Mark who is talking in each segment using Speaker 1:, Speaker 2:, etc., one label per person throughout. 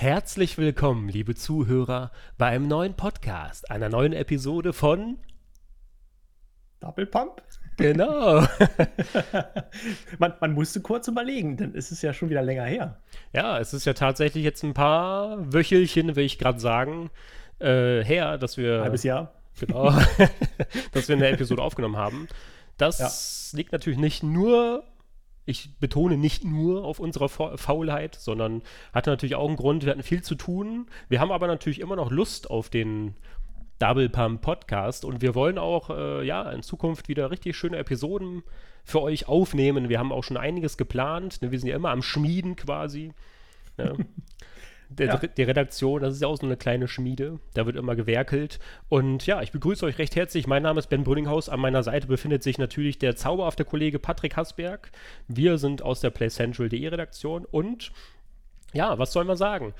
Speaker 1: Herzlich willkommen, liebe Zuhörer, bei einem neuen Podcast, einer neuen Episode von
Speaker 2: Double Pump?
Speaker 1: Genau.
Speaker 2: man, man, musste kurz überlegen, denn es ist ja schon wieder länger her.
Speaker 1: Ja, es ist ja tatsächlich jetzt ein paar Wöchelchen, will ich gerade sagen, äh, her, dass wir.
Speaker 2: Halbes Jahr.
Speaker 1: Genau. dass wir eine Episode aufgenommen haben. Das ja. liegt natürlich nicht nur ich betone nicht nur auf unserer Faulheit, sondern hatte natürlich auch einen Grund, wir hatten viel zu tun. Wir haben aber natürlich immer noch Lust auf den Double Pump Podcast und wir wollen auch äh, ja in Zukunft wieder richtig schöne Episoden für euch aufnehmen. Wir haben auch schon einiges geplant. Ne? Wir sind ja immer am Schmieden quasi. Ne? der, ja. die Redaktion, das ist ja auch so eine kleine Schmiede. Da wird immer gewerkelt. Und ja, ich begrüße euch recht herzlich. Mein Name ist Ben Brünninghaus. An meiner Seite befindet sich natürlich der zauberhafte Kollege Patrick Hasberg. Wir sind aus der PlayCentral.de Redaktion. Und ja, was soll man sagen?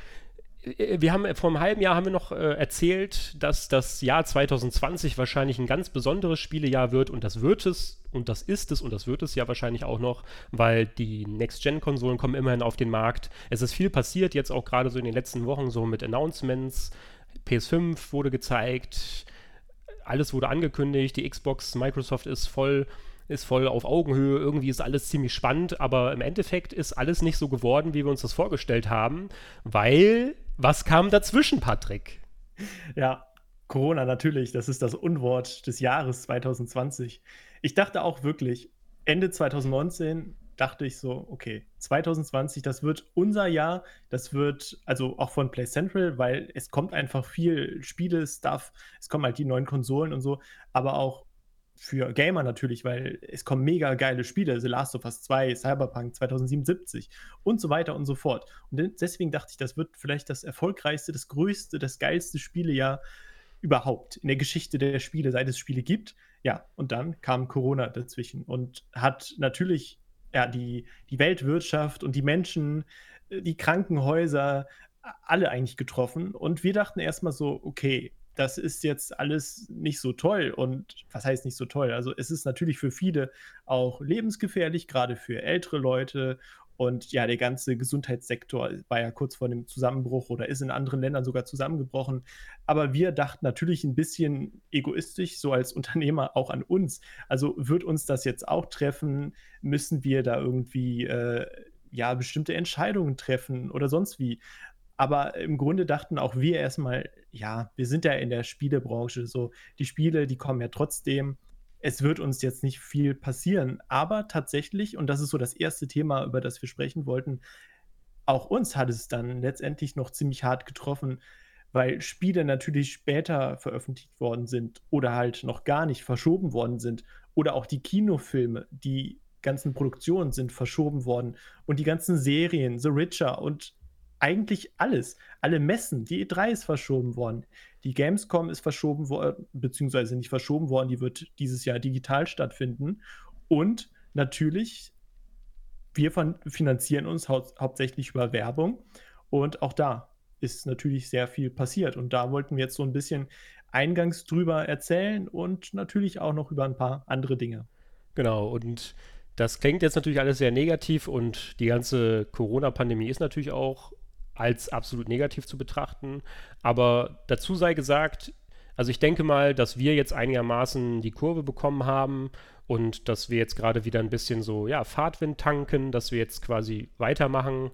Speaker 1: Äh, wir haben vor einem halben Jahr haben wir noch äh, erzählt, dass das Jahr 2020 wahrscheinlich ein ganz besonderes Spielejahr wird und das wird es und das ist es und das wird es ja wahrscheinlich auch noch, weil die Next-Gen-Konsolen kommen immerhin auf den Markt. Es ist viel passiert, jetzt auch gerade so in den letzten Wochen, so mit Announcements. PS5 wurde gezeigt, alles wurde angekündigt, die Xbox, Microsoft ist voll ist voll auf Augenhöhe, irgendwie ist alles ziemlich spannend, aber im Endeffekt ist alles nicht so geworden, wie wir uns das vorgestellt haben, weil was kam dazwischen, Patrick?
Speaker 2: Ja, Corona natürlich, das ist das Unwort des Jahres 2020. Ich dachte auch wirklich, Ende 2019 dachte ich so, okay, 2020, das wird unser Jahr, das wird also auch von Play Central, weil es kommt einfach viel Spiele-Stuff, es kommen halt die neuen Konsolen und so, aber auch für Gamer natürlich, weil es kommen mega geile Spiele, The Last of Us 2, Cyberpunk 2077 und so weiter und so fort. Und deswegen dachte ich, das wird vielleicht das erfolgreichste, das größte, das geilste Spielejahr überhaupt in der Geschichte der Spiele, seit es Spiele gibt. Ja, und dann kam Corona dazwischen und hat natürlich ja, die, die Weltwirtschaft und die Menschen, äh, die Krankenhäuser, alle eigentlich getroffen. Und wir dachten erstmal so, okay, das ist jetzt alles nicht so toll. Und was heißt nicht so toll? Also es ist natürlich für viele auch lebensgefährlich, gerade für ältere Leute. Und ja, der ganze Gesundheitssektor war ja kurz vor dem Zusammenbruch oder ist in anderen Ländern sogar zusammengebrochen. Aber wir dachten natürlich ein bisschen egoistisch, so als Unternehmer auch an uns. Also wird uns das jetzt auch treffen? Müssen wir da irgendwie äh, ja bestimmte Entscheidungen treffen oder sonst wie? Aber im Grunde dachten auch wir erstmal, ja, wir sind ja in der Spielebranche, so. Die Spiele, die kommen ja trotzdem. Es wird uns jetzt nicht viel passieren, aber tatsächlich, und das ist so das erste Thema, über das wir sprechen wollten, auch uns hat es dann letztendlich noch ziemlich hart getroffen, weil Spiele natürlich später veröffentlicht worden sind oder halt noch gar nicht verschoben worden sind. Oder auch die Kinofilme, die ganzen Produktionen sind verschoben worden. Und die ganzen Serien, The Richer und eigentlich alles. Alle Messen, die E3 ist verschoben worden. Die Gamescom ist verschoben worden, beziehungsweise nicht verschoben worden, die wird dieses Jahr digital stattfinden. Und natürlich, wir finanzieren uns hau hauptsächlich über Werbung. Und auch da ist natürlich sehr viel passiert. Und da wollten wir jetzt so ein bisschen eingangs drüber erzählen und natürlich auch noch über ein paar andere Dinge.
Speaker 1: Genau, und das klingt jetzt natürlich alles sehr negativ und die ganze Corona-Pandemie ist natürlich auch als absolut negativ zu betrachten. Aber dazu sei gesagt, also ich denke mal, dass wir jetzt einigermaßen die Kurve bekommen haben und dass wir jetzt gerade wieder ein bisschen so, ja, Fahrtwind tanken, dass wir jetzt quasi weitermachen.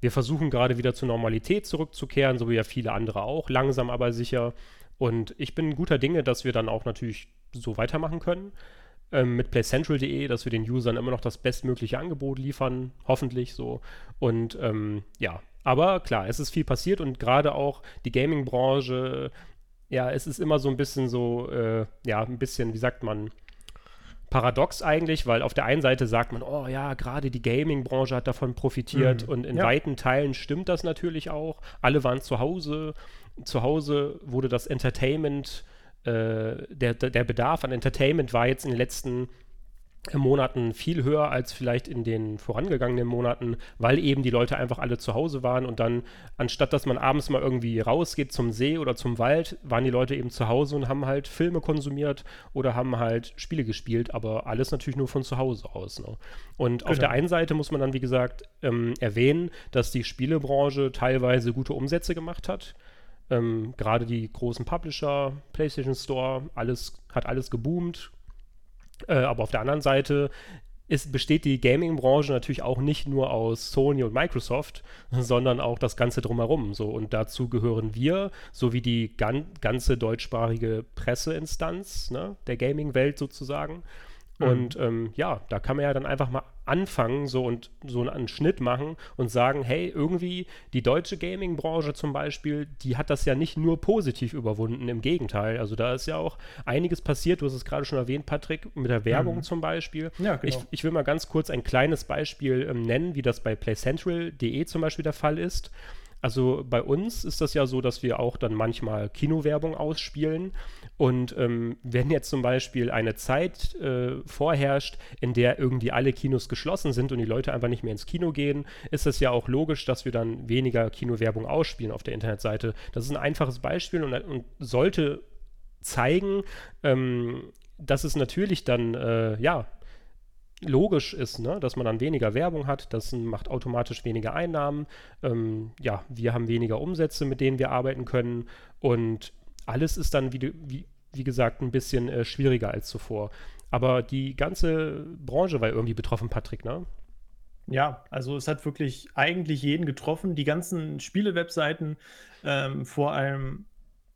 Speaker 1: Wir versuchen gerade wieder zur Normalität zurückzukehren, so wie ja viele andere auch, langsam aber sicher. Und ich bin guter Dinge, dass wir dann auch natürlich so weitermachen können. Ähm, mit playcentral.de, dass wir den Usern immer noch das bestmögliche Angebot liefern, hoffentlich so. Und ähm, ja, aber klar, es ist viel passiert und gerade auch die Gaming-Branche, ja, es ist immer so ein bisschen so, äh, ja, ein bisschen, wie sagt man, paradox eigentlich, weil auf der einen Seite sagt man, oh ja, gerade die Gaming-Branche hat davon profitiert mhm. und in ja. weiten Teilen stimmt das natürlich auch. Alle waren zu Hause. Zu Hause wurde das Entertainment, äh, der, der Bedarf an Entertainment war jetzt in den letzten Monaten viel höher als vielleicht in den vorangegangenen Monaten, weil eben die Leute einfach alle zu Hause waren und dann, anstatt dass man abends mal irgendwie rausgeht zum See oder zum Wald, waren die Leute eben zu Hause und haben halt Filme konsumiert oder haben halt Spiele gespielt, aber alles natürlich nur von zu Hause aus. Ne? Und genau. auf der einen Seite muss man dann, wie gesagt, ähm, erwähnen, dass die Spielebranche teilweise gute Umsätze gemacht hat. Ähm, Gerade die großen Publisher, PlayStation Store, alles hat alles geboomt, äh, aber auf der anderen Seite ist, besteht die Gaming-Branche natürlich auch nicht nur aus Sony und Microsoft, sondern auch das Ganze drumherum. So. Und dazu gehören wir, sowie die gan ganze deutschsprachige Presseinstanz ne, der Gaming-Welt sozusagen. Mhm. Und ähm, ja, da kann man ja dann einfach mal anfangen so und so einen Schnitt machen und sagen, hey, irgendwie die deutsche Gaming-Branche zum Beispiel, die hat das ja nicht nur positiv überwunden, im Gegenteil. Also da ist ja auch einiges passiert, du hast es gerade schon erwähnt, Patrick, mit der Werbung mhm. zum Beispiel. Ja, genau. ich, ich, will mal ganz kurz ein kleines Beispiel ähm, nennen, wie das bei playcentral.de zum Beispiel der Fall ist. Also bei uns ist das ja so, dass wir auch dann manchmal Kinowerbung ausspielen. Und ähm, wenn jetzt zum Beispiel eine Zeit äh, vorherrscht, in der irgendwie alle Kinos geschlossen sind und die Leute einfach nicht mehr ins Kino gehen, ist es ja auch logisch, dass wir dann weniger Kinowerbung ausspielen auf der Internetseite. Das ist ein einfaches Beispiel und, und sollte zeigen, ähm, dass es natürlich dann, äh, ja, logisch ist, ne? dass man dann weniger Werbung hat, das macht automatisch weniger Einnahmen. Ähm, ja, wir haben weniger Umsätze, mit denen wir arbeiten können und alles ist dann, wie, wie, wie gesagt, ein bisschen äh, schwieriger als zuvor. Aber die ganze Branche war irgendwie betroffen, Patrick, ne?
Speaker 2: Ja, also es hat wirklich eigentlich jeden getroffen. Die ganzen Spiele-Webseiten, ähm, vor allem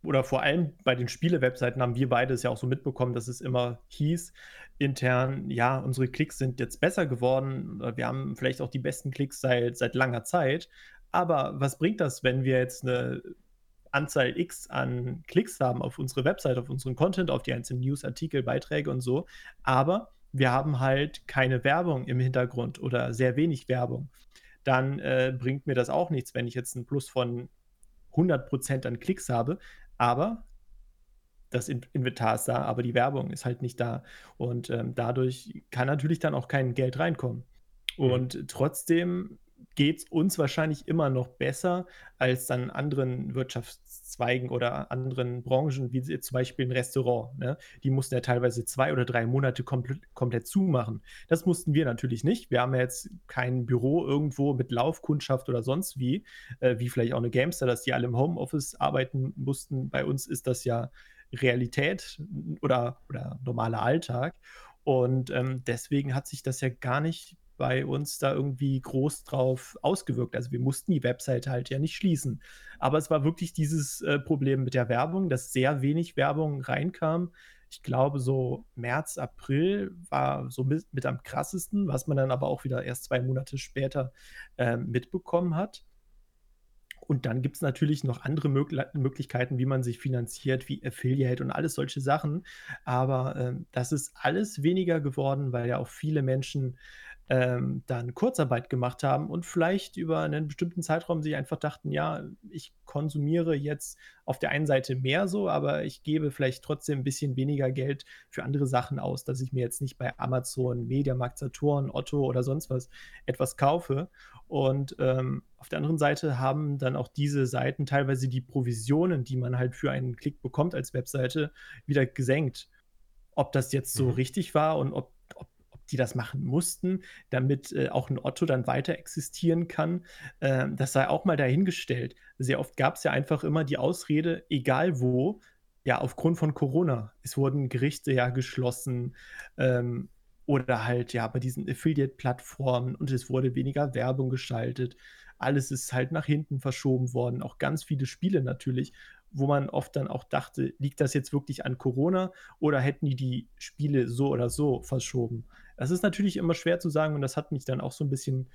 Speaker 2: oder vor allem bei den Spiele-Webseiten haben wir beide es ja auch so mitbekommen, dass es immer hieß, intern, ja, unsere Klicks sind jetzt besser geworden, wir haben vielleicht auch die besten Klicks seit, seit langer Zeit. Aber was bringt das, wenn wir jetzt eine Anzahl X an Klicks haben auf unsere Website, auf unseren Content, auf die einzelnen News, Artikel, Beiträge und so, aber wir haben halt keine Werbung im Hintergrund oder sehr wenig Werbung, dann äh, bringt mir das auch nichts, wenn ich jetzt einen Plus von 100% an Klicks habe, aber das Inventar ist da, aber die Werbung ist halt nicht da. Und ähm, dadurch kann natürlich dann auch kein Geld reinkommen. Mhm. Und trotzdem geht es uns wahrscheinlich immer noch besser als dann anderen Wirtschaftszweigen oder anderen Branchen, wie zum Beispiel ein Restaurant. Ne? Die mussten ja teilweise zwei oder drei Monate komplett, komplett zumachen. Das mussten wir natürlich nicht. Wir haben ja jetzt kein Büro irgendwo mit Laufkundschaft oder sonst wie, äh, wie vielleicht auch eine Gamester, dass die alle im Homeoffice arbeiten mussten. Bei uns ist das ja Realität oder, oder normaler Alltag. Und ähm, deswegen hat sich das ja gar nicht bei uns da irgendwie groß drauf ausgewirkt. Also wir mussten die Webseite halt ja nicht schließen. Aber es war wirklich dieses äh, Problem mit der Werbung, dass sehr wenig Werbung reinkam. Ich glaube, so März, April war so mit, mit am krassesten, was man dann aber auch wieder erst zwei Monate später äh, mitbekommen hat. Und dann gibt es natürlich noch andere Mögl Möglichkeiten, wie man sich finanziert, wie Affiliate und alles solche Sachen. Aber äh, das ist alles weniger geworden, weil ja auch viele Menschen ähm, dann Kurzarbeit gemacht haben und vielleicht über einen bestimmten Zeitraum sich einfach dachten, ja, ich konsumiere jetzt auf der einen Seite mehr so, aber ich gebe vielleicht trotzdem ein bisschen weniger Geld für andere Sachen aus, dass ich mir jetzt nicht bei Amazon, Mediamarkt, Saturn, Otto oder sonst was etwas kaufe. Und ähm, auf der anderen Seite haben dann auch diese Seiten teilweise die Provisionen, die man halt für einen Klick bekommt als Webseite, wieder gesenkt. Ob das jetzt so mhm. richtig war und ob die das machen mussten, damit äh, auch ein Otto dann weiter existieren kann. Äh, das sei auch mal dahingestellt. Sehr oft gab es ja einfach immer die Ausrede, egal wo, ja, aufgrund von Corona. Es wurden Gerichte ja geschlossen ähm, oder halt ja bei diesen Affiliate-Plattformen und es wurde weniger Werbung geschaltet. Alles ist halt nach hinten verschoben worden. Auch ganz viele Spiele natürlich, wo man oft dann auch dachte, liegt das jetzt wirklich an Corona oder hätten die die Spiele so oder so verschoben? Das ist natürlich immer schwer zu sagen und das hat mich dann auch so ein bisschen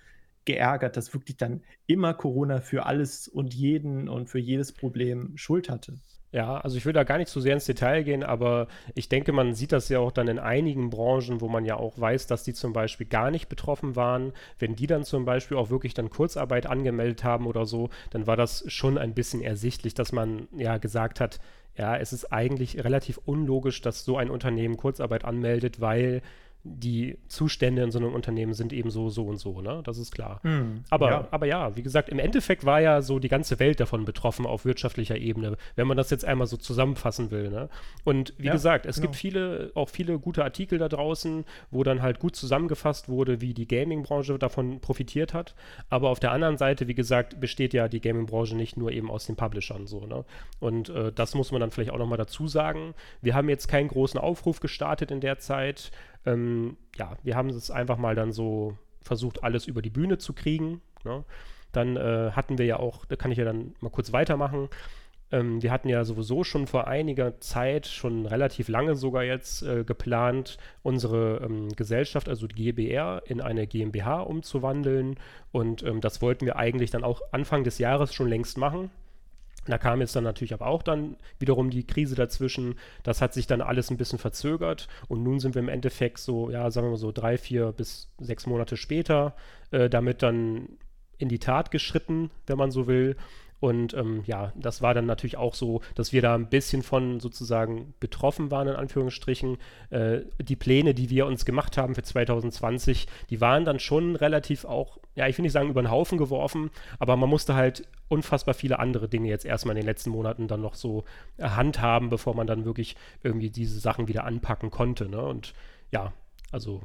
Speaker 2: geärgert, dass wirklich dann immer Corona für alles und jeden und für jedes Problem Schuld hatte.
Speaker 1: Ja, also ich will da gar nicht so sehr ins Detail gehen, aber ich denke, man sieht das ja auch dann in einigen Branchen, wo man ja auch weiß, dass die zum Beispiel gar nicht betroffen waren. Wenn die dann zum Beispiel auch wirklich dann Kurzarbeit angemeldet haben oder so, dann war das schon ein bisschen ersichtlich, dass man ja gesagt hat, ja, es ist eigentlich relativ unlogisch, dass so ein Unternehmen Kurzarbeit anmeldet, weil die Zustände in so einem Unternehmen sind eben so, so und so, ne? Das ist klar.
Speaker 2: Hm,
Speaker 1: aber,
Speaker 2: ja.
Speaker 1: aber ja, wie gesagt, im Endeffekt war ja so die ganze Welt davon betroffen auf wirtschaftlicher Ebene, wenn man das jetzt einmal so zusammenfassen will, ne? Und wie
Speaker 2: Ja,
Speaker 1: gesagt, es
Speaker 2: genau.
Speaker 1: gibt viele, auch viele gute Artikel da draußen, wo dann halt gut zusammengefasst wurde, wie die Gaming-Branche davon profitiert hat. Aber auf der anderen Seite, wie gesagt, besteht ja die Gaming-Branche nicht nur eben aus den Publishern so, ne? Und äh, das muss man dann vielleicht auch nochmal dazu sagen. Wir haben jetzt keinen großen Aufruf gestartet in der Zeit. Ähm, ja, wir haben es einfach mal dann so versucht, alles über die Bühne zu kriegen. Ne? Dann äh, hatten wir ja auch, da kann ich ja dann mal kurz weitermachen. Ähm, wir hatten ja sowieso schon vor einiger Zeit, schon relativ lange sogar jetzt, äh, geplant, unsere ähm, Gesellschaft, also die GBR, in eine GmbH umzuwandeln. Und ähm, das wollten wir eigentlich dann auch Anfang des Jahres schon längst machen. Da kam jetzt dann natürlich aber auch dann wiederum die Krise dazwischen. Das hat sich dann alles ein bisschen verzögert und nun sind wir im Endeffekt so, ja, sagen wir mal so drei, vier bis sechs Monate später äh, damit dann in die Tat geschritten, wenn man so will. Und ähm, ja, das war dann natürlich auch so, dass wir da ein bisschen von sozusagen betroffen waren, in Anführungsstrichen. Äh, die Pläne, die wir uns gemacht haben für 2020, die waren dann schon relativ auch, ja, ich will nicht sagen über den Haufen geworfen, aber man musste halt unfassbar viele andere Dinge jetzt erstmal in den letzten Monaten dann noch so handhaben, bevor man dann wirklich irgendwie diese Sachen wieder anpacken konnte. Ne? Und ja, also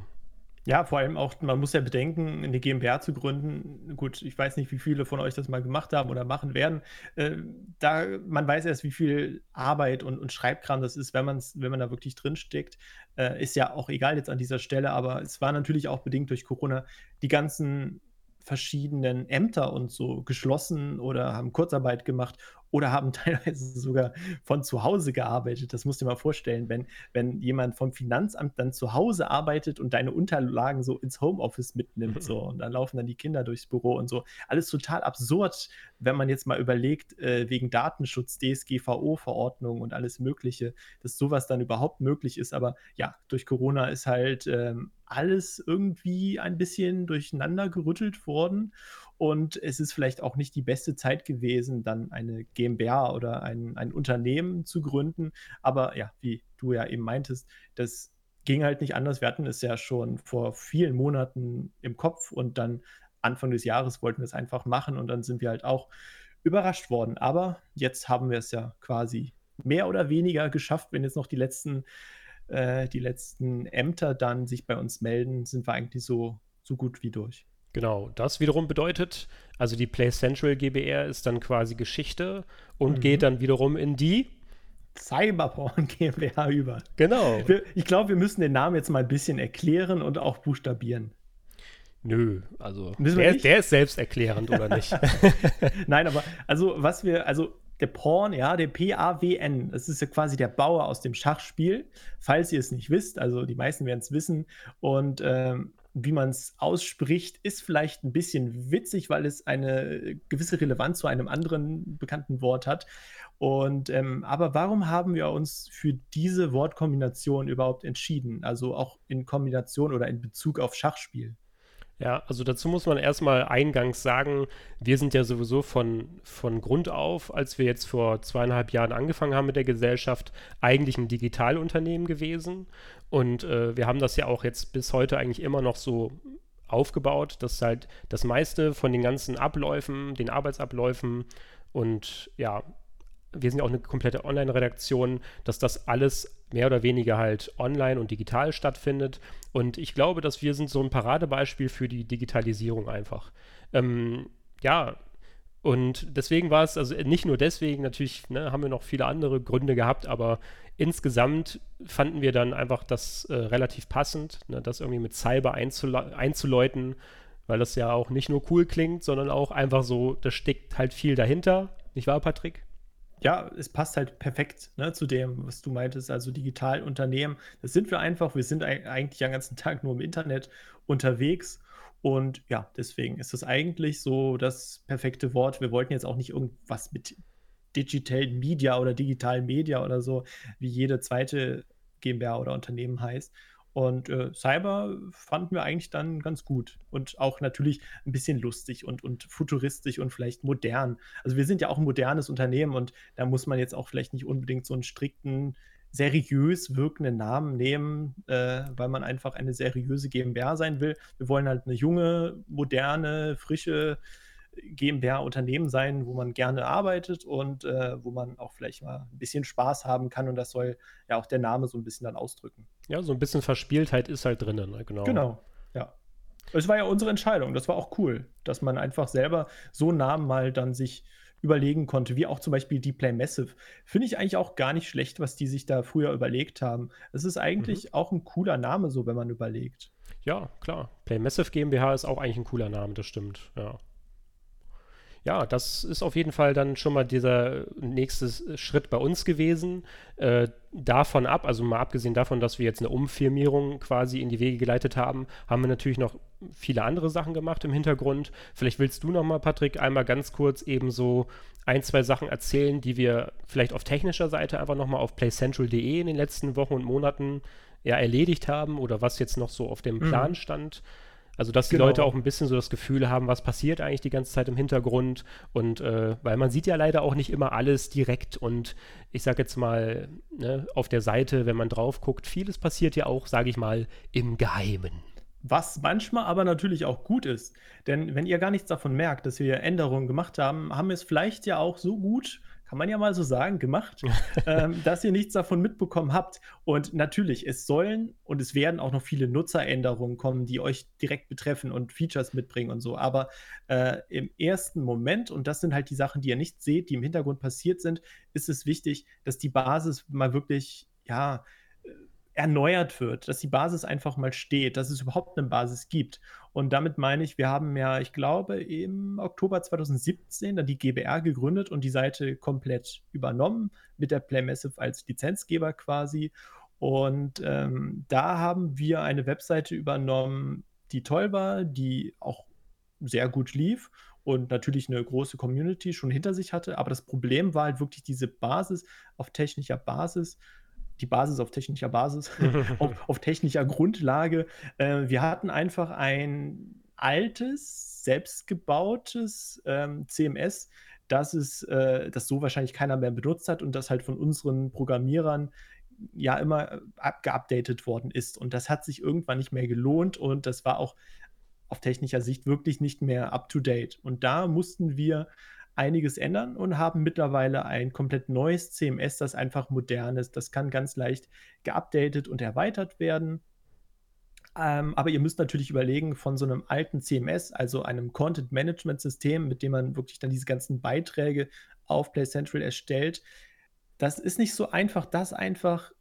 Speaker 2: Ja, vor allem auch, man muss ja bedenken, eine GmbH zu gründen. Gut, ich weiß nicht, wie viele von euch das mal gemacht haben oder machen werden. Äh, da, man weiß erst, wie viel Arbeit und, und Schreibkram das ist, wenn, man's, wenn man da wirklich drinsteckt. Äh, ist ja auch egal jetzt an dieser Stelle, aber es war natürlich auch bedingt durch Corona die ganzen verschiedenen Ämter und so geschlossen oder haben Kurzarbeit gemacht oder haben teilweise sogar von zu Hause gearbeitet. Das musst du dir mal vorstellen, wenn, wenn jemand vom Finanzamt dann zu Hause arbeitet und deine Unterlagen so ins Homeoffice mitnimmt, so und dann laufen dann die Kinder durchs Büro und so. Alles total absurd, wenn man jetzt mal überlegt, äh, wegen Datenschutz, DSGVO-Verordnung und alles Mögliche, dass sowas dann überhaupt möglich ist. Aber ja, durch Corona ist halt ähm, alles irgendwie ein bisschen durcheinander gerüttelt worden. Und es ist vielleicht auch nicht die beste Zeit gewesen, dann eine GmbH oder ein, ein Unternehmen zu gründen. Aber ja, wie du ja eben meintest, das ging halt nicht anders. Wir hatten es ja schon vor vielen Monaten im Kopf und dann Anfang des Jahres wollten wir es einfach machen und dann sind wir halt auch überrascht worden. Aber jetzt haben wir es ja quasi mehr oder weniger geschafft, wenn jetzt noch die letzten, äh, die letzten Ämter dann sich bei uns melden, sind wir eigentlich so, so gut wie durch.
Speaker 1: Genau, das wiederum bedeutet, also die Play Central GBR ist dann quasi Geschichte und
Speaker 2: Mhm.
Speaker 1: geht dann wiederum in die.
Speaker 2: Cyberporn GmbH über.
Speaker 1: Genau.
Speaker 2: Wir, ich glaube, wir müssen den Namen jetzt mal ein bisschen erklären und auch buchstabieren.
Speaker 1: Nö, also der, der ist selbsterklärend, oder nicht?
Speaker 2: Nein, aber also was wir, also der Porn, ja, der P-A-W-N, das ist ja quasi der Bauer aus dem Schachspiel. Falls ihr es nicht wisst, also die meisten werden es wissen. Und ähm, wie man es ausspricht, ist vielleicht ein bisschen witzig, weil es eine gewisse Relevanz zu einem anderen bekannten Wort hat. Und ähm, aber warum haben wir uns für diese Wortkombination überhaupt entschieden? Also auch in Kombination oder in Bezug auf Schachspiel.
Speaker 1: Ja, also dazu muss man erstmal eingangs sagen, wir sind ja sowieso von, von Grund auf, als wir jetzt vor zweieinhalb Jahren angefangen haben mit der Gesellschaft, eigentlich ein Digitalunternehmen gewesen. Und äh, wir haben das ja auch jetzt bis heute eigentlich immer noch so aufgebaut, dass halt das meiste von den ganzen Abläufen, den Arbeitsabläufen und ja, wir sind ja auch eine komplette Online-Redaktion, dass das alles mehr oder weniger halt online und digital stattfindet. Und ich glaube, dass wir sind so ein Paradebeispiel für die Digitalisierung einfach. Ähm, ja, und deswegen war es, also nicht nur deswegen, natürlich ne, haben wir noch viele andere Gründe gehabt, aber insgesamt fanden wir dann einfach das äh, relativ passend, ne, das irgendwie mit Cyber einzuläuten, weil das ja auch nicht nur cool klingt, sondern auch einfach so, da steckt halt viel dahinter. Nicht wahr, Patrick?
Speaker 2: ja, es passt halt perfekt ne, zu dem, was du meintest, also Digitalunternehmen. Das sind wir einfach. Wir sind ei- eigentlich den ganzen Tag nur im Internet unterwegs. Und ja, deswegen ist das eigentlich so das perfekte Wort. Wir wollten jetzt auch nicht irgendwas mit Digital Media oder Digital Media oder so, wie jede zweite GmbH oder Unternehmen heißt. Und äh, Cyber fanden wir eigentlich dann ganz gut und auch natürlich ein bisschen lustig und, und futuristisch und vielleicht modern. Also wir sind ja auch ein modernes Unternehmen und da muss man jetzt auch vielleicht nicht unbedingt so einen strikten seriös wirkenden Namen nehmen, äh, weil man einfach eine seriöse GmbH sein will. Wir wollen halt eine junge, moderne, frische GmbH-Unternehmen sein, wo man gerne arbeitet und äh, wo man auch vielleicht mal ein bisschen Spaß haben kann. Und das soll ja auch der Name so ein bisschen dann ausdrücken.
Speaker 1: Ja, so ein bisschen Verspieltheit ist halt drinnen, ne?
Speaker 2: genau. Genau, ja. Es war ja unsere Entscheidung. Das war auch cool, dass man einfach selber so einen Namen mal dann sich überlegen konnte, wie auch zum Beispiel die Play Massive. Finde ich eigentlich auch gar nicht schlecht, was die sich da früher überlegt haben. Es ist eigentlich mhm. auch ein cooler Name, so wenn man überlegt.
Speaker 1: Ja, klar. Play Massive GmbH ist auch eigentlich ein cooler Name, das stimmt, ja ja, das ist auf jeden Fall dann schon mal dieser nächste Schritt bei uns gewesen. Äh, davon ab, also mal abgesehen davon, dass wir jetzt eine Umfirmierung quasi in die Wege geleitet haben, haben wir natürlich noch viele andere Sachen gemacht im Hintergrund. Vielleicht willst du noch mal, Patrick, einmal ganz kurz eben so ein, zwei Sachen erzählen, die wir vielleicht auf technischer Seite einfach noch mal auf playcentral.de in den letzten Wochen und Monaten ja erledigt haben oder was jetzt noch so auf dem mhm. Plan stand. Also, dass die genau. Leute auch ein bisschen so das Gefühl haben, was passiert eigentlich die ganze Zeit im Hintergrund. Und äh, weil man sieht ja leider auch nicht immer alles direkt. Und ich sage jetzt mal, ne, auf der Seite, wenn man drauf guckt, vieles passiert ja auch, sage ich mal, im Geheimen.
Speaker 2: Was manchmal aber natürlich auch gut ist. Denn wenn ihr gar nichts davon merkt, dass wir Änderungen gemacht haben, haben wir es vielleicht ja auch so gut kann man ja mal so sagen, gemacht, ähm, dass ihr nichts davon mitbekommen habt. Und natürlich, es sollen und es werden auch noch viele Nutzeränderungen kommen, die euch direkt betreffen und Features mitbringen und so. Aber äh, im ersten Moment, und das sind halt die Sachen, die ihr nicht seht, die im Hintergrund passiert sind, ist es wichtig, dass die Basis mal wirklich, ja, erneuert wird, dass die Basis einfach mal steht, dass es überhaupt eine Basis gibt. Und damit meine ich, wir haben ja, ich glaube, im Oktober 2017 dann die GBR gegründet und die Seite komplett übernommen mit der Playmassive als Lizenzgeber quasi. Und ähm, da haben wir eine Webseite übernommen, die toll war, die auch sehr gut lief und natürlich eine große Community schon hinter sich hatte. Aber das Problem war halt wirklich diese Basis auf technischer Basis die Basis auf technischer Basis, auf, auf, technischer Grundlage. Äh, wir hatten einfach ein altes, selbstgebautes ähm, CMS, das, es, äh, das so wahrscheinlich keiner mehr benutzt hat und das halt von unseren Programmierern ja immer geupdatet worden ist. Und das hat sich irgendwann nicht mehr gelohnt und das war auch auf technischer Sicht wirklich nicht mehr up-to-date. Und da mussten wir einiges ändern und haben mittlerweile ein komplett neues CMS, das einfach modern ist. Das kann ganz leicht geupdatet und erweitert werden. Ähm, aber ihr müsst natürlich überlegen, von so einem alten CMS, also einem Content Management System, mit dem man wirklich dann diese ganzen Beiträge auf Play Central erstellt, das ist nicht so einfach, das einfach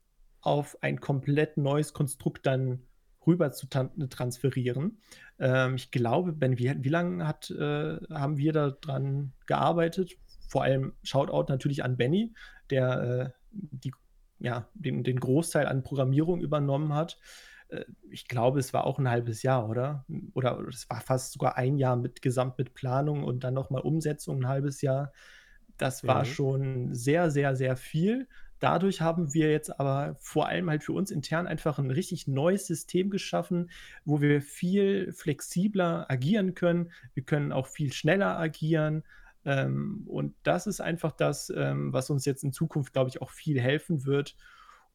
Speaker 2: auf ein komplett neues Konstrukt dann rüber zu transferieren. Ähm, ich glaube, Ben, wie, wie lange hat, äh, haben wir daran gearbeitet? Vor allem Shoutout natürlich an Benny, der äh, die, ja, den, den Großteil an Programmierung übernommen hat. Äh, ich glaube, es war auch ein halbes Jahr, oder? Oder es war fast sogar ein Jahr mit gesamt mit Planung und dann nochmal Umsetzung ein halbes Jahr. Das war mhm. schon sehr, sehr, sehr viel. Dadurch haben wir jetzt aber vor allem halt für uns intern einfach ein richtig neues System geschaffen, wo wir viel flexibler agieren können. Wir können auch viel schneller agieren. Ähm, und das ist einfach das, ähm, was uns jetzt in Zukunft, glaube ich, auch viel helfen wird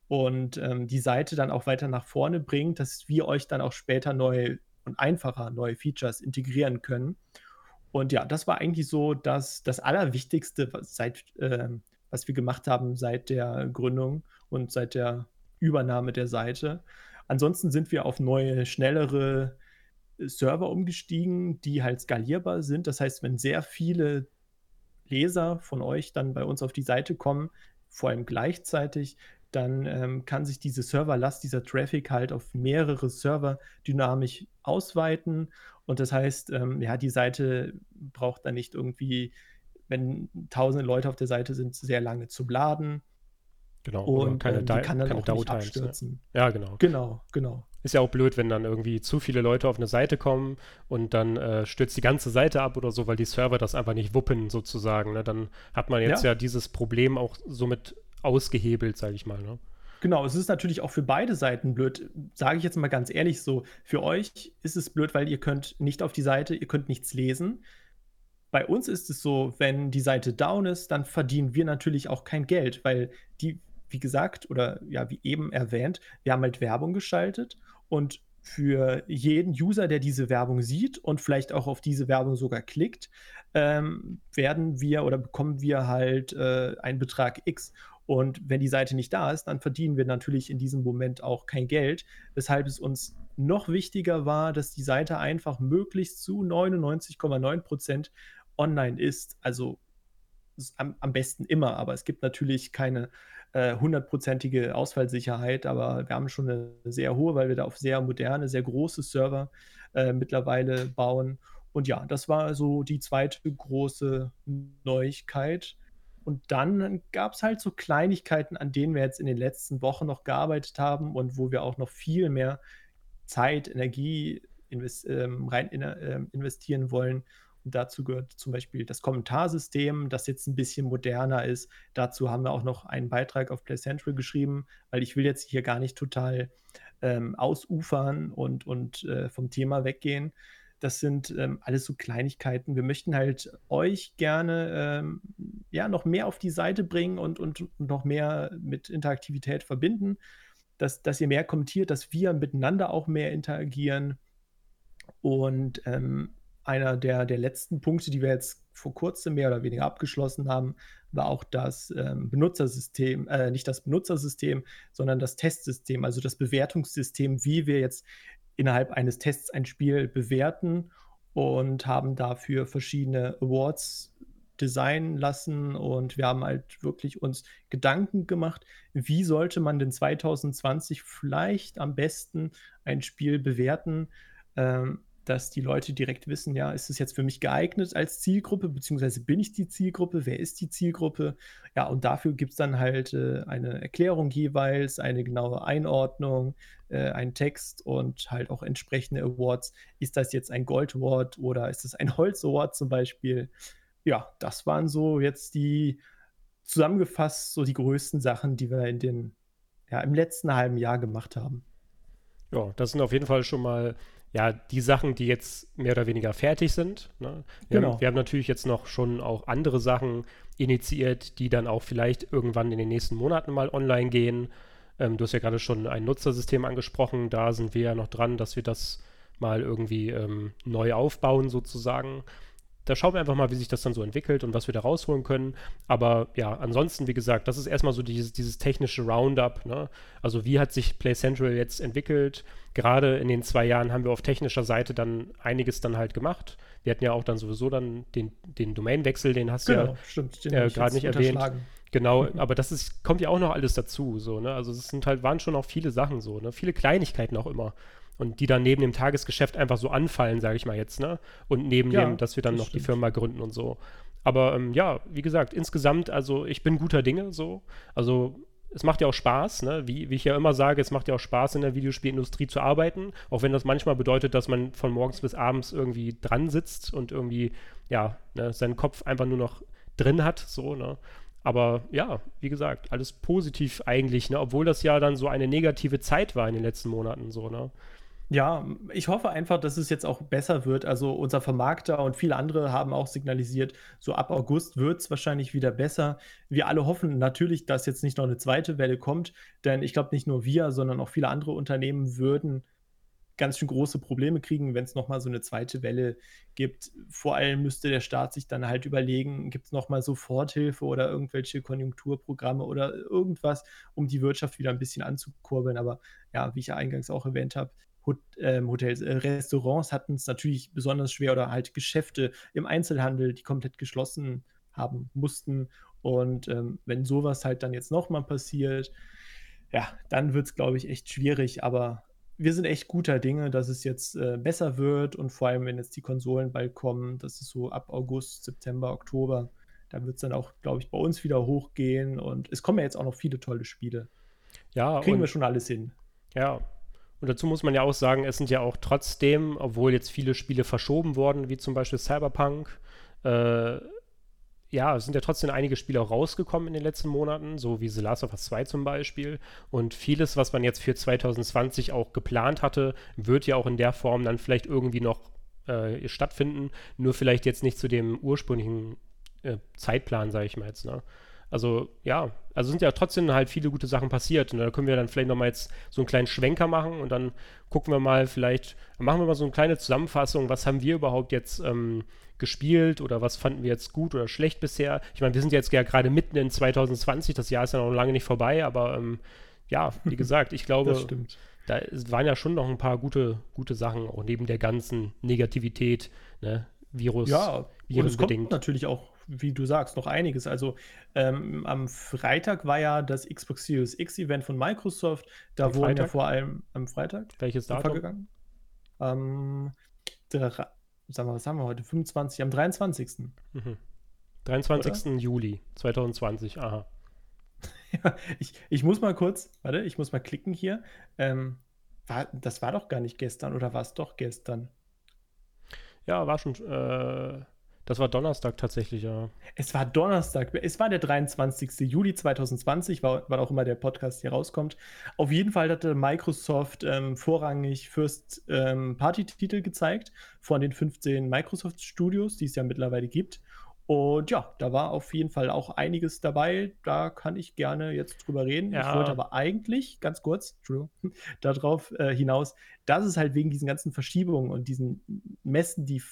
Speaker 2: und ähm, die Seite dann auch weiter nach vorne bringt, dass wir euch dann auch später neue und einfacher neue Features integrieren können. Und ja, das war eigentlich so das, das Allerwichtigste seit, äh, was wir gemacht haben seit der Gründung und seit der Übernahme der Seite. Ansonsten sind wir auf neue, schnellere Server umgestiegen, die halt skalierbar sind. Das heißt, wenn sehr viele Leser von euch dann bei uns auf die Seite kommen, vor allem gleichzeitig, dann ähm, kann sich diese Serverlast, dieser Traffic halt auf mehrere Server dynamisch ausweiten. Und das heißt, ähm, ja, die Seite braucht dann nicht irgendwie wenn tausende Leute auf der Seite sind, sehr lange zu laden.
Speaker 1: Genau,
Speaker 2: und keine, ähm, die kann dann auch nicht abstürzen.
Speaker 1: Ja. ja, genau.
Speaker 2: Genau, genau.
Speaker 1: Ist ja auch blöd, wenn dann irgendwie zu viele Leute auf eine Seite kommen und dann äh, stürzt die ganze Seite ab oder so, weil die Server das einfach nicht wuppen sozusagen. Ne? Dann hat man jetzt ja. ja dieses Problem auch somit ausgehebelt, sage ich mal. Ne?
Speaker 2: Genau, es ist natürlich auch für beide Seiten blöd, sage ich jetzt mal ganz ehrlich so. Für euch ist es blöd, weil ihr könnt nicht auf die Seite, ihr könnt nichts lesen bei uns ist es so, wenn die Seite down ist, dann verdienen wir natürlich auch kein Geld, weil die wie gesagt, oder ja, wie eben erwähnt, wir haben halt Werbung geschaltet und für jeden User, der diese Werbung sieht und vielleicht auch auf diese Werbung sogar klickt, ähm, werden wir oder bekommen wir halt äh, einen Betrag X. Und wenn die Seite nicht da ist, dann verdienen wir natürlich in diesem Moment auch kein Geld, weshalb es uns noch wichtiger war, dass die Seite einfach möglichst zu 99,9 Prozent online ist. Also am, am, besten immer, aber es gibt natürlich keine äh, hundertprozentige Ausfallsicherheit, aber wir haben schon eine sehr hohe, weil wir da auf sehr moderne, sehr große Server äh, mittlerweile bauen. Und ja, das war so die zweite große Neuigkeit. Und dann gab es halt so Kleinigkeiten, an denen wir jetzt in den letzten Wochen noch gearbeitet haben und wo wir auch noch viel mehr Zeit, Energie invest ähm, rein in, äh, investieren wollen. Dazu gehört zum Beispiel das Kommentarsystem, das jetzt ein bisschen moderner ist. Dazu haben wir auch noch einen Beitrag auf Play Central geschrieben, weil ich will jetzt hier gar nicht total ähm, ausufern und, und äh, vom Thema weggehen. Das sind ähm, alles so Kleinigkeiten. Wir möchten halt euch gerne ähm, ja noch mehr auf die Seite bringen und, und, und noch mehr mit Interaktivität verbinden dass, dass ihr mehr kommentiert, dass wir miteinander auch mehr interagieren. Und ähm, einer der, der letzten Punkte, die wir jetzt vor kurzem mehr oder weniger abgeschlossen haben, war auch das ähm, Benutzersystem, äh, nicht das Benutzersystem, sondern das Testsystem, also das Bewertungssystem, wie wir jetzt innerhalb eines Tests ein Spiel bewerten und haben dafür verschiedene Awards designen lassen. Und wir haben halt wirklich uns Gedanken gemacht, wie sollte man denn 2020 vielleicht am besten ein Spiel bewerten, ähm, dass die Leute direkt wissen, ja, ist es jetzt für mich geeignet als Zielgruppe, beziehungsweise bin ich die Zielgruppe, wer ist die Zielgruppe? Ja, und dafür gibt es dann halt äh, eine Erklärung jeweils, eine genaue Einordnung, äh, einen Text und halt auch entsprechende Awards. Ist das jetzt ein Gold Award oder ist es ein Holz Award zum Beispiel? ja, das waren so jetzt die zusammengefasst so die größten Sachen, die wir in den, ja, im letzten halben Jahr gemacht haben.
Speaker 1: Ja, das sind auf jeden Fall schon mal ja, die Sachen, die jetzt mehr oder weniger fertig sind. Ne? Wir, genau. haben, wir haben natürlich jetzt noch schon auch andere Sachen initiiert, die dann auch vielleicht irgendwann in den nächsten Monaten mal online gehen. Ähm, du hast ja gerade schon ein Nutzersystem angesprochen. Da sind wir ja noch dran, dass wir das mal irgendwie ähm, neu aufbauen sozusagen da schauen wir einfach mal, wie sich das dann so entwickelt und was wir da rausholen können. Aber ja, ansonsten, wie gesagt, das ist erstmal so dieses, dieses technische Roundup. Ne? Also wie hat sich Play Central jetzt entwickelt? Gerade in den zwei Jahren haben wir auf technischer Seite dann einiges dann halt gemacht. Wir hatten ja auch dann sowieso dann den, den Domainwechsel, den hast du genau, ja äh, gerade nicht erwähnt. Genau, aber das ist, kommt ja auch noch alles dazu. So, ne? Also es sind halt, waren schon auch viele Sachen so, ne? Viele Kleinigkeiten auch immer und die dann neben dem Tagesgeschäft einfach so anfallen, sage ich mal jetzt, ne? Und neben ja, dem, dass wir dann das noch stimmt. die Firma gründen und so. Aber ähm, ja, wie gesagt, insgesamt, also ich bin guter Dinge so. Also es macht ja auch Spaß, ne? wie, wie ich ja immer sage, es macht ja auch Spaß in der Videospielindustrie zu arbeiten, auch wenn das manchmal bedeutet, dass man von morgens bis abends irgendwie dran sitzt und irgendwie, ja, ne, seinen Kopf einfach nur noch drin hat, so, ne? Aber ja, wie gesagt, alles positiv eigentlich, ne? Obwohl das ja dann so eine negative Zeit war in den letzten Monaten, so, ne?
Speaker 2: Ja, ich hoffe einfach, dass es jetzt auch besser wird. Also unser Vermarkter und viele andere haben auch signalisiert, so ab August wird es wahrscheinlich wieder besser. Wir alle hoffen natürlich, dass jetzt nicht noch eine zweite Welle kommt, denn ich glaube, nicht nur wir, sondern auch viele andere Unternehmen würden ganz schön große Probleme kriegen, wenn es nochmal so eine zweite Welle gibt. Vor allem müsste der Staat sich dann halt überlegen, gibt es nochmal Soforthilfe oder irgendwelche Konjunkturprogramme oder irgendwas, um die Wirtschaft wieder ein bisschen anzukurbeln. Aber ja, wie ich ja eingangs auch erwähnt habe, ähm, Hotels, äh, Restaurants hatten es natürlich besonders schwer oder halt Geschäfte im Einzelhandel, die komplett geschlossen haben mussten. Und ähm, wenn sowas halt dann jetzt nochmal passiert, ja, dann wird es, glaube ich, echt schwierig. Aber wir sind echt guter Dinge, dass es jetzt äh, besser wird und vor allem, wenn jetzt die Konsolen bald kommen, das ist so ab August, September, Oktober, da wird es dann auch, glaube ich, bei uns wieder hochgehen und es kommen ja jetzt auch noch viele tolle Spiele. Ja, kriegen wir schon alles hin.
Speaker 1: Ja, und dazu muss man ja auch sagen, es sind ja auch trotzdem, obwohl jetzt viele Spiele verschoben wurden, wie zum Beispiel Cyberpunk, äh, ja, es sind ja trotzdem einige Spiele auch rausgekommen in den letzten Monaten, so wie The Last of Us 2 zum Beispiel. Und vieles, was man jetzt für 2020 auch geplant hatte, wird ja auch in der Form dann vielleicht irgendwie noch äh, stattfinden, nur vielleicht jetzt nicht zu dem ursprünglichen äh, Zeitplan, sage ich mal jetzt. Ne? Also ja, also sind ja trotzdem halt viele gute Sachen passiert. Und da können wir dann vielleicht nochmal jetzt so einen kleinen Schwenker machen und dann gucken wir mal vielleicht, machen wir mal so eine kleine Zusammenfassung, was haben wir überhaupt jetzt ähm, gespielt oder was fanden wir jetzt gut oder schlecht bisher. Ich meine, wir sind jetzt ja gerade mitten in 2020, das Jahr ist ja noch lange nicht vorbei, aber ähm, ja, wie gesagt, ich glaube, da waren ja schon noch ein paar gute, gute Sachen, auch neben der ganzen Negativität, ne? Virus.
Speaker 2: Ja, und es kommt natürlich auch, wie du sagst, noch einiges. Also ähm, am Freitag war ja das Xbox Series X Event von Microsoft. Da am wurden Freitag? ja vor allem am Freitag.
Speaker 1: Welches Datum?
Speaker 2: Gegangen. Ähm, der, sagen wir, was haben wir heute? 25, am 23.
Speaker 1: Mhm. 23. Oder? Juli 2020, aha.
Speaker 2: ja, ich, ich muss mal kurz, warte, ich muss mal klicken hier. Ähm, war, das war doch gar nicht gestern oder war es doch gestern?
Speaker 1: Ja, war schon. Äh, das war Donnerstag tatsächlich, ja.
Speaker 2: Es war Donnerstag. Es war der 23. Juli 2020, war, wann auch immer der Podcast hier rauskommt. Auf jeden Fall hatte Microsoft ähm, vorrangig First ähm, Party-Titel gezeigt von den 15 Microsoft Studios, die es ja mittlerweile gibt. Und ja, da war auf jeden Fall auch einiges dabei. Da kann ich gerne jetzt drüber reden. Ja. Ich wollte aber eigentlich, ganz kurz, darauf äh, hinaus, dass es halt wegen diesen ganzen Verschiebungen und diesen Messen, die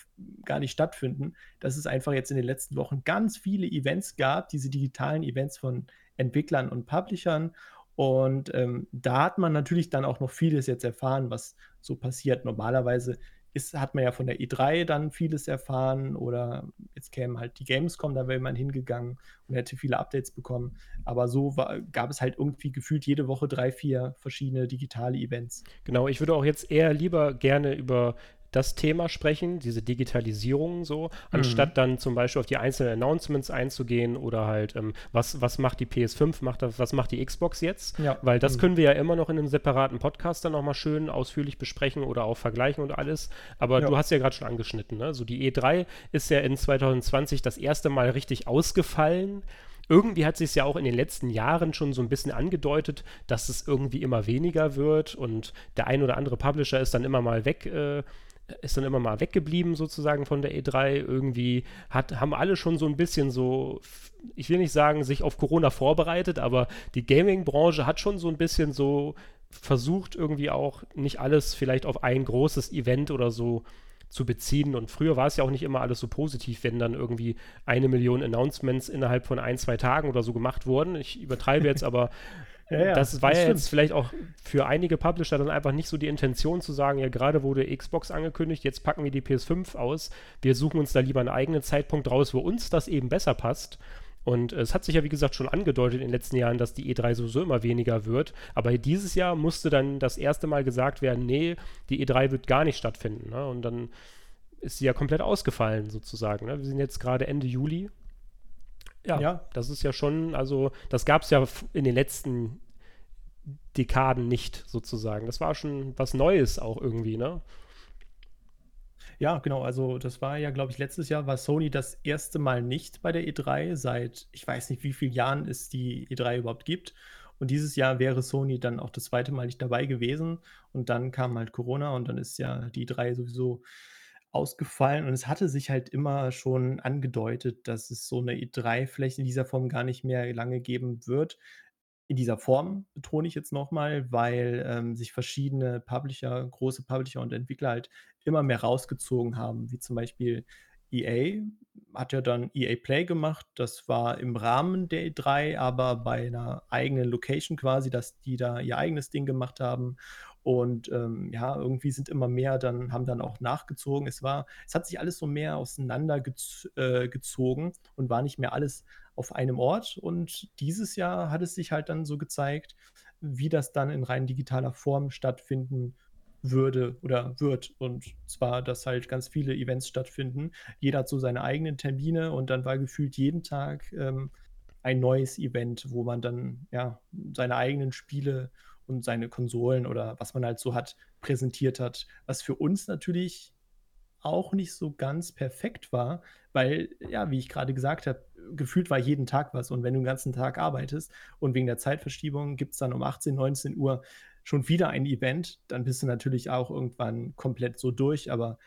Speaker 2: gar nicht stattfinden, dass es einfach jetzt in den letzten Wochen ganz viele Events gab, diese digitalen Events von Entwicklern und Publishern. Und ähm, da hat man natürlich dann auch noch vieles jetzt erfahren, was so passiert. Normalerweise ist, hat man ja von der E3 dann vieles erfahren oder jetzt kämen halt die Gamescom, da wäre man hingegangen und hätte viele Updates bekommen. Aber so war, gab es halt irgendwie gefühlt jede Woche drei, vier verschiedene digitale Events.
Speaker 1: Genau, ich würde auch jetzt eher lieber gerne über das Thema sprechen, diese Digitalisierung so, mhm. anstatt dann zum Beispiel auf die einzelnen Announcements einzugehen oder halt, ähm, was, was macht die PS5, macht das, was macht die Xbox jetzt? Ja. Weil das mhm. können wir ja immer noch in einem separaten Podcast dann nochmal schön ausführlich besprechen oder auch vergleichen und alles. Aber ja. du hast ja gerade schon angeschnitten, ne? So die E3 ist ja in 2020 das erste Mal richtig ausgefallen irgendwie hat sich es ja auch in den letzten Jahren schon so ein bisschen angedeutet, dass es irgendwie immer weniger wird und der ein oder andere Publisher ist dann immer mal weg äh, ist dann immer mal weggeblieben sozusagen von der E3. Irgendwie hat, haben alle schon so ein bisschen so, ich will nicht sagen, sich auf Corona vorbereitet, aber die Gaming-Branche hat schon so ein bisschen so versucht, irgendwie auch nicht alles vielleicht auf ein großes Event oder so zu beziehen. Und früher war es ja auch nicht immer alles so positiv, wenn dann irgendwie eine Million Announcements innerhalb von ein, zwei Tagen oder so gemacht wurden. Ich übertreibe jetzt, aber ja, ja, das war das ja jetzt vielleicht auch für einige Publisher dann einfach nicht so die Intention zu sagen, ja, gerade wurde Xbox angekündigt, jetzt packen wir die PS5 aus. Wir suchen uns da lieber einen eigenen Zeitpunkt raus, wo uns das eben besser passt. Und es hat sich ja, wie gesagt, schon angedeutet in den letzten Jahren, dass die E3 sowieso immer weniger wird. Aber dieses Jahr musste dann das erste Mal gesagt werden, nee, die E3 wird gar nicht stattfinden. Ne? Und dann ist sie ja komplett ausgefallen, sozusagen. Ne? Wir sind jetzt gerade Ende Juli ja, ja, das ist ja schon, also das gab es ja in den letzten Dekaden nicht sozusagen. Das war schon was Neues auch irgendwie, ne?
Speaker 2: Ja, genau. Also das war ja, glaube ich, letztes Jahr war Sony das erste Mal nicht bei der E3 seit, ich weiß nicht, wie vielen Jahren es die E3 überhaupt gibt. Und dieses Jahr wäre Sony dann auch das zweite Mal nicht dabei gewesen. Und dann kam halt Corona und dann ist ja die E3 sowieso ausgefallen und es hatte sich halt immer schon angedeutet, dass es so eine E3 vielleicht in dieser Form gar nicht mehr lange geben wird. In dieser Form betone ich jetzt nochmal, weil ähm, sich verschiedene Publisher, große Publisher und Entwickler halt immer mehr rausgezogen haben, wie zum Beispiel EA hat ja dann EA Play gemacht. Das war im Rahmen der E3, aber bei einer eigenen Location quasi, dass die da ihr eigenes Ding gemacht haben. Und ähm, ja, irgendwie sind immer mehr dann, haben dann auch nachgezogen. Es war, es hat sich alles so mehr auseinandergezogen äh, und war nicht mehr alles auf einem Ort. Und dieses Jahr hat es sich halt dann so gezeigt, wie das dann in rein digitaler Form stattfinden würde oder wird. Und zwar, dass halt ganz viele Events stattfinden. Jeder hat so seine eigenen Termine und dann war gefühlt jeden Tag ähm, ein neues Event, wo man dann ja seine eigenen Spiele und seine Konsolen oder was man halt so hat, präsentiert hat. Was für uns natürlich auch nicht so ganz perfekt war, weil, ja, wie ich gerade gesagt habe, gefühlt war jeden Tag was. Und wenn du den ganzen Tag arbeitest und wegen der Zeitverschiebung gibt es dann um 18, 19 Uhr schon wieder ein Event, dann bist du natürlich auch irgendwann komplett so durch. Aber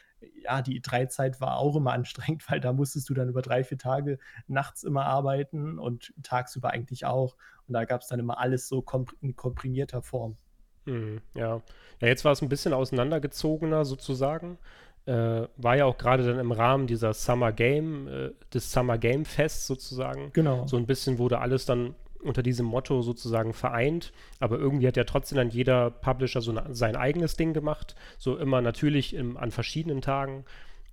Speaker 2: ja, die E3-Zeit war auch immer anstrengend, weil da musstest du dann über drei, vier Tage nachts immer arbeiten und tagsüber eigentlich auch. Und da gab es dann immer alles so in komprimierter Form.
Speaker 1: Hm, ja. ja, jetzt war es ein bisschen auseinandergezogener sozusagen. Äh, war ja auch gerade dann im Rahmen dieser Summer Game, äh, des Summer Game Fests sozusagen.
Speaker 2: Genau.
Speaker 1: So ein bisschen wurde alles dann unter diesem Motto sozusagen vereint, aber irgendwie hat ja trotzdem dann jeder Publisher so sein eigenes Ding gemacht, so immer natürlich im, an verschiedenen Tagen,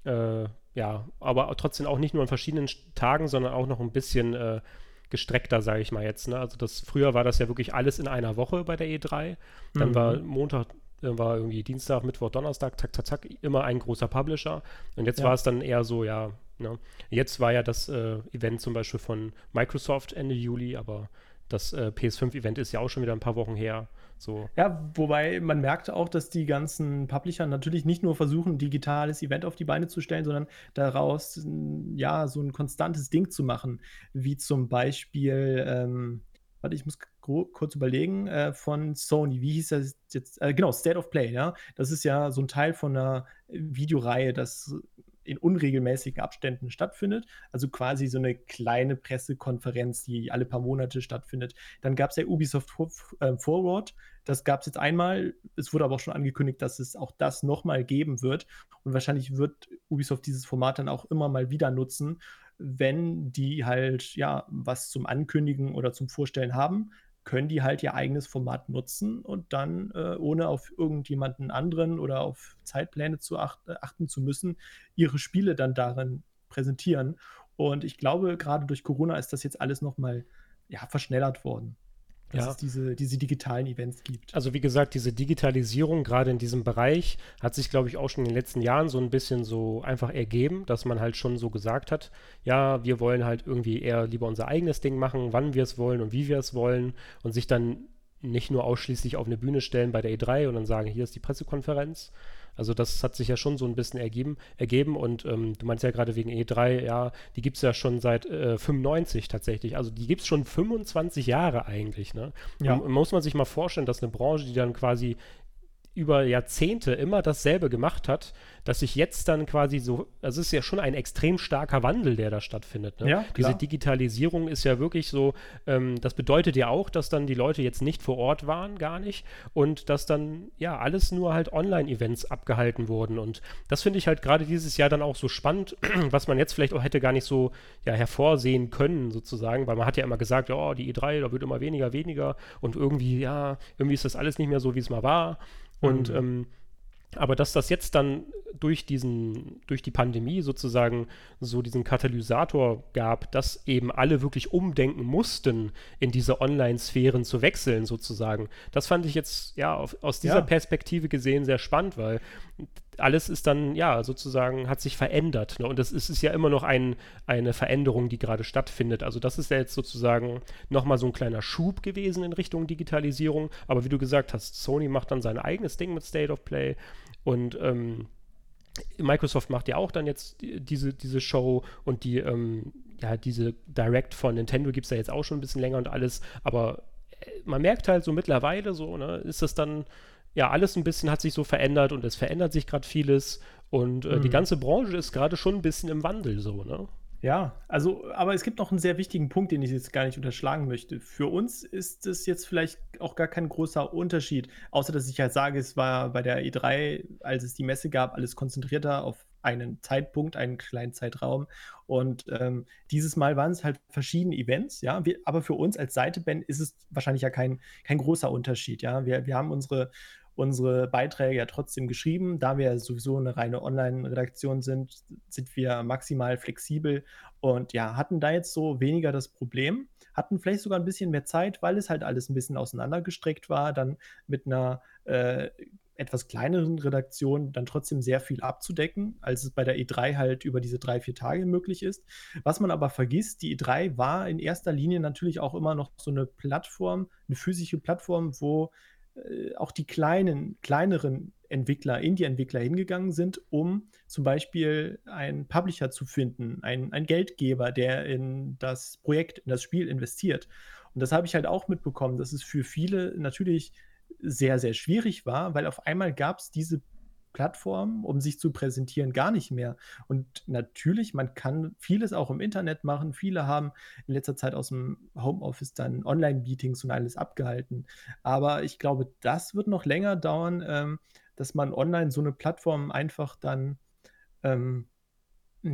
Speaker 1: äh, ja, aber trotzdem auch nicht nur an verschiedenen Tagen, sondern auch noch ein bisschen äh, gestreckter, sage ich mal jetzt. Ne? Also das früher war das ja wirklich alles in einer Woche bei der E3, dann mhm. war Montag dann war irgendwie Dienstag, Mittwoch, Donnerstag, zack, zack, zack, immer ein großer Publisher. Und jetzt ja. war es dann eher so, ja, ne? jetzt war ja das äh, Event zum Beispiel von Microsoft Ende Juli, aber das äh, PS5-Event ist ja auch schon wieder ein paar Wochen her. So.
Speaker 2: Ja, wobei man merkt auch, dass die ganzen Publisher natürlich nicht nur versuchen, ein digitales Event auf die Beine zu stellen, sondern daraus ja so ein konstantes Ding zu machen, wie zum Beispiel ähm, warte, ich muss kurz überlegen, äh, von Sony. Wie hieß das jetzt? Äh, genau, State of Play, ja. Das ist ja so ein Teil von einer Videoreihe, das in unregelmäßigen Abständen stattfindet. Also quasi so eine kleine Pressekonferenz, die alle paar Monate stattfindet. Dann gab es ja Ubisoft äh, Forward. Das gab es jetzt einmal. Es wurde aber auch schon angekündigt, dass es auch das nochmal geben wird. Und wahrscheinlich wird Ubisoft dieses Format dann auch immer mal wieder nutzen, wenn die halt ja was zum Ankündigen oder zum Vorstellen haben, können die halt ihr eigenes Format nutzen und dann, äh, ohne auf irgendjemanden anderen oder auf Zeitpläne zu acht, äh, achten zu müssen, ihre Spiele dann darin präsentieren. Und ich glaube, gerade durch Corona ist das jetzt alles nochmal ja, verschnellert worden dass ja. es diese, diese digitalen Events gibt.
Speaker 1: Also wie gesagt, diese Digitalisierung gerade in diesem Bereich hat sich, glaube ich, auch schon in den letzten Jahren so ein bisschen so einfach ergeben, dass man halt schon so gesagt hat, ja, wir wollen halt irgendwie eher lieber unser eigenes Ding machen, wann wir es wollen und wie wir es wollen und sich dann nicht nur ausschließlich auf eine Bühne stellen bei der E3 und dann sagen, hier ist die Pressekonferenz, also das hat sich ja schon so ein bisschen ergeben, ergeben und ähm, du meinst ja gerade wegen E3, ja, die gibt es ja schon seit äh, 95 tatsächlich. Also die gibt es schon 25 Jahre eigentlich, ne? Ja. Und, muss man sich mal vorstellen, dass eine Branche, die dann quasi über Jahrzehnte immer dasselbe gemacht hat, dass sich jetzt dann quasi so, also es ist ja schon ein extrem starker Wandel, der da stattfindet. Ne? Ja, Diese Digitalisierung ist ja wirklich so, ähm, das bedeutet ja auch, dass dann die Leute jetzt nicht vor Ort waren, gar nicht, und dass dann ja alles nur halt Online-Events abgehalten wurden. Und das finde ich halt gerade dieses Jahr dann auch so spannend, was man jetzt vielleicht auch hätte gar nicht so ja, hervorsehen können, sozusagen, weil man hat ja immer gesagt, ja, oh, die E3, da wird immer weniger, weniger und irgendwie, ja, irgendwie ist das alles nicht mehr so, wie es mal war. Und mhm. ähm, aber dass das jetzt dann durch diesen, durch die Pandemie sozusagen so diesen Katalysator gab, dass eben alle wirklich umdenken mussten, in diese Online-Sphären zu wechseln, sozusagen. Das fand ich jetzt ja auf, aus dieser ja. Perspektive gesehen sehr spannend, weil alles ist dann, ja, sozusagen, hat sich verändert. Ne? Und das ist, ist ja immer noch ein, eine Veränderung, die gerade stattfindet. Also das ist ja jetzt sozusagen nochmal so ein kleiner Schub gewesen in Richtung Digitalisierung. Aber wie du gesagt hast, Sony macht dann sein eigenes Ding mit State of Play und ähm, Microsoft macht ja auch dann jetzt diese, diese Show und die, ähm, ja, diese Direct von Nintendo gibt es ja jetzt auch schon ein bisschen länger und alles, aber äh, man merkt halt so mittlerweile so, ne, ist das dann ja, alles ein bisschen hat sich so verändert und es verändert sich gerade vieles und äh, mhm. die ganze Branche ist gerade schon ein bisschen im Wandel so, ne?
Speaker 2: Ja, also, aber es gibt noch einen sehr wichtigen Punkt, den ich jetzt gar nicht unterschlagen möchte. Für uns ist es jetzt vielleicht auch gar kein großer Unterschied, außer dass ich halt sage, es war bei der E3, als es die Messe gab, alles konzentrierter auf einen Zeitpunkt, einen kleinen Zeitraum. Und ähm, dieses Mal waren es halt verschiedene Events, ja. Wir, aber für uns als Seiteband ist es wahrscheinlich ja kein, kein großer Unterschied, ja. Wir, wir haben unsere unsere Beiträge ja trotzdem geschrieben. Da wir sowieso eine reine Online-Redaktion sind, sind wir maximal flexibel und ja, hatten da jetzt so weniger das Problem, hatten vielleicht sogar ein bisschen mehr Zeit, weil es halt alles ein bisschen auseinandergestreckt war, dann mit einer äh, etwas kleineren Redaktion dann trotzdem sehr viel abzudecken, als es bei der E3 halt über diese drei, vier Tage möglich ist. Was man aber vergisst, die E3 war in erster Linie natürlich auch immer noch so eine Plattform, eine physische Plattform, wo äh, auch die kleinen, kleineren Entwickler, Indie-Entwickler hingegangen sind, um zum Beispiel einen Publisher zu finden, einen, einen Geldgeber, der in das Projekt, in das Spiel investiert. Und das habe ich halt auch mitbekommen, dass es für viele natürlich sehr, sehr schwierig war, weil auf einmal gab es diese Plattform, um sich zu präsentieren, gar nicht mehr. Und natürlich, man kann vieles auch im Internet machen. Viele haben in letzter Zeit aus dem Homeoffice dann Online-Meetings und alles abgehalten. Aber ich glaube, das wird noch länger dauern, ähm, dass man online so eine Plattform einfach dann ähm,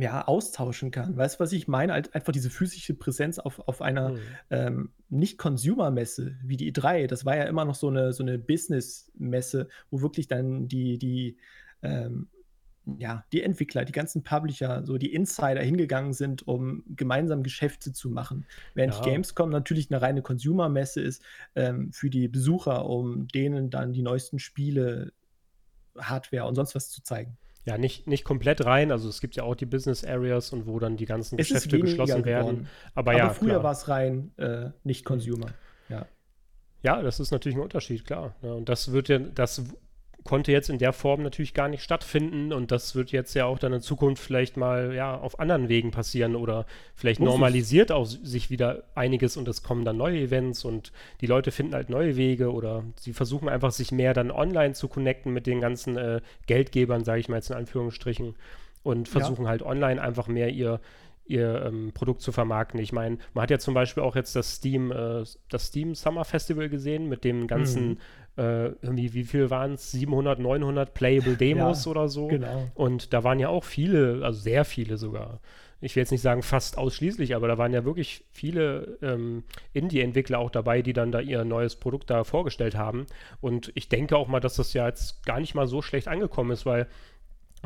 Speaker 2: ja, austauschen kann. Weißt du, was ich meine? einfach diese physische Präsenz auf, auf einer mhm. ähm, Nicht-Consumer-Messe wie die E3. Das war ja immer noch so eine, so eine Business-Messe, wo wirklich dann die, die, ähm, ja, die Entwickler, die ganzen Publisher, so die Insider hingegangen sind, um gemeinsam Geschäfte zu machen. Während ja. Gamescom natürlich eine reine Consumer-Messe ist ähm, für die Besucher, um denen dann die neuesten Spiele, Hardware und sonst was zu zeigen
Speaker 1: ja, nicht, nicht komplett rein. Also es gibt ja auch die Business Areas und wo dann die ganzen es Geschäfte geschlossen werden.
Speaker 2: Aber, Aber ja, früher war es rein äh, nicht Consumer. Ja.
Speaker 1: Ja, das ist natürlich ein Unterschied, klar. Ja, und das wird ja, das konnte jetzt in der Form natürlich gar nicht stattfinden und das wird jetzt ja auch dann in Zukunft vielleicht mal ja auf anderen Wegen passieren oder vielleicht Muss normalisiert auch sich wieder einiges und es kommen dann neue Events und die Leute finden halt neue Wege oder sie versuchen einfach sich mehr dann online zu connecten mit den ganzen äh, Geldgebern, sage ich mal jetzt in Anführungsstrichen und versuchen ja. halt online einfach mehr ihr ihr ähm, Produkt zu vermarkten. Ich meine, man hat ja zum Beispiel auch jetzt das Steam, äh, das Steam Summer Festival gesehen mit dem ganzen mhm äh, irgendwie, wie viel waren es? 700, 900 Playable Demos ja, oder so. Genau. Und da waren ja auch viele, also sehr viele sogar. Ich will jetzt nicht sagen fast ausschließlich, aber da waren ja wirklich viele ähm, Indie-Entwickler auch dabei, die dann da ihr neues Produkt da vorgestellt haben. Und ich denke auch mal, dass das ja jetzt gar nicht mal so schlecht angekommen ist, weil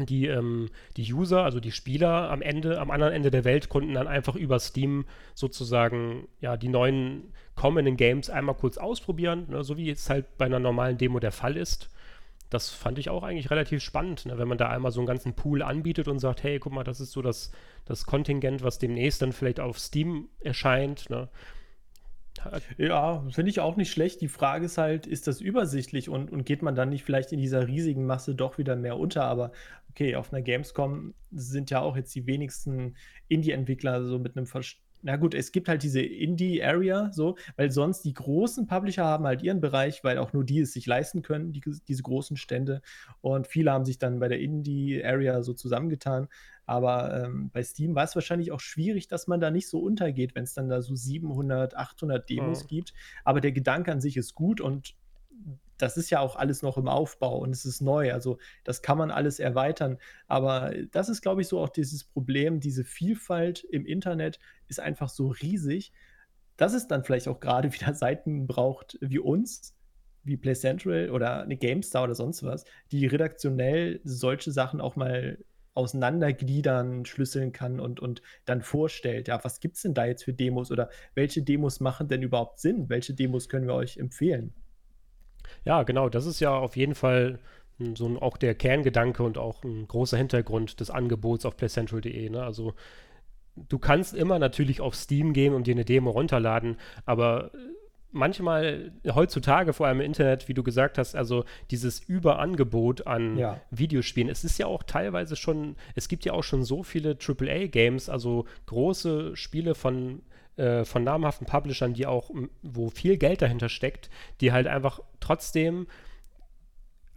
Speaker 1: die, ähm, die User, also die Spieler am Ende, am anderen Ende der Welt, konnten dann einfach über Steam sozusagen ja die neuen kommenden Games einmal kurz ausprobieren, ne, so wie es halt bei einer normalen Demo der Fall ist. Das fand ich auch eigentlich relativ spannend, ne, wenn man da einmal so einen ganzen Pool anbietet und sagt, hey, guck mal, das ist so das, das Kontingent, was demnächst dann vielleicht auf Steam erscheint. Ne.
Speaker 2: Ja, finde ich auch nicht schlecht. Die Frage ist halt, ist das übersichtlich und, und geht man dann nicht vielleicht in dieser riesigen Masse doch wieder mehr unter? Aber okay, auf einer Gamescom sind ja auch jetzt die wenigsten Indie-Entwickler so mit einem Verständnis na gut, es gibt halt diese Indie-Area, so, weil sonst die großen Publisher haben halt ihren Bereich, weil auch nur die es sich leisten können, die, diese großen Stände. Und viele haben sich dann bei der Indie-Area so zusammengetan. Aber ähm, bei Steam war es wahrscheinlich auch schwierig, dass man da nicht so untergeht, wenn es dann da so 700, 800 Demos oh. gibt. Aber der Gedanke an sich ist gut und das ist ja auch alles noch im Aufbau und es ist neu. Also das kann man alles erweitern. Aber das ist, glaube ich, so auch dieses Problem. Diese Vielfalt im Internet ist einfach so riesig, dass es dann vielleicht auch gerade wieder Seiten braucht wie uns, wie Play Central oder eine GameStar oder sonst was, die redaktionell solche Sachen auch mal auseinandergliedern, schlüsseln kann und, und dann vorstellt, ja, was gibt es denn da jetzt für Demos oder welche Demos machen denn überhaupt Sinn? Welche Demos können wir euch empfehlen?
Speaker 1: Ja, genau, das ist ja auf jeden Fall so ein, auch der Kerngedanke und auch ein großer Hintergrund des Angebots auf playcentral.de. Ne? Also du kannst immer natürlich auf Steam gehen und dir eine Demo runterladen, aber manchmal heutzutage, vor allem im Internet, wie du gesagt hast, also dieses Überangebot an ja. Videospielen, es ist ja auch teilweise schon, es gibt ja auch schon so viele AAA-Games, also große Spiele von äh, von namhaften Publishern, die auch, wo viel Geld dahinter steckt, die halt einfach trotzdem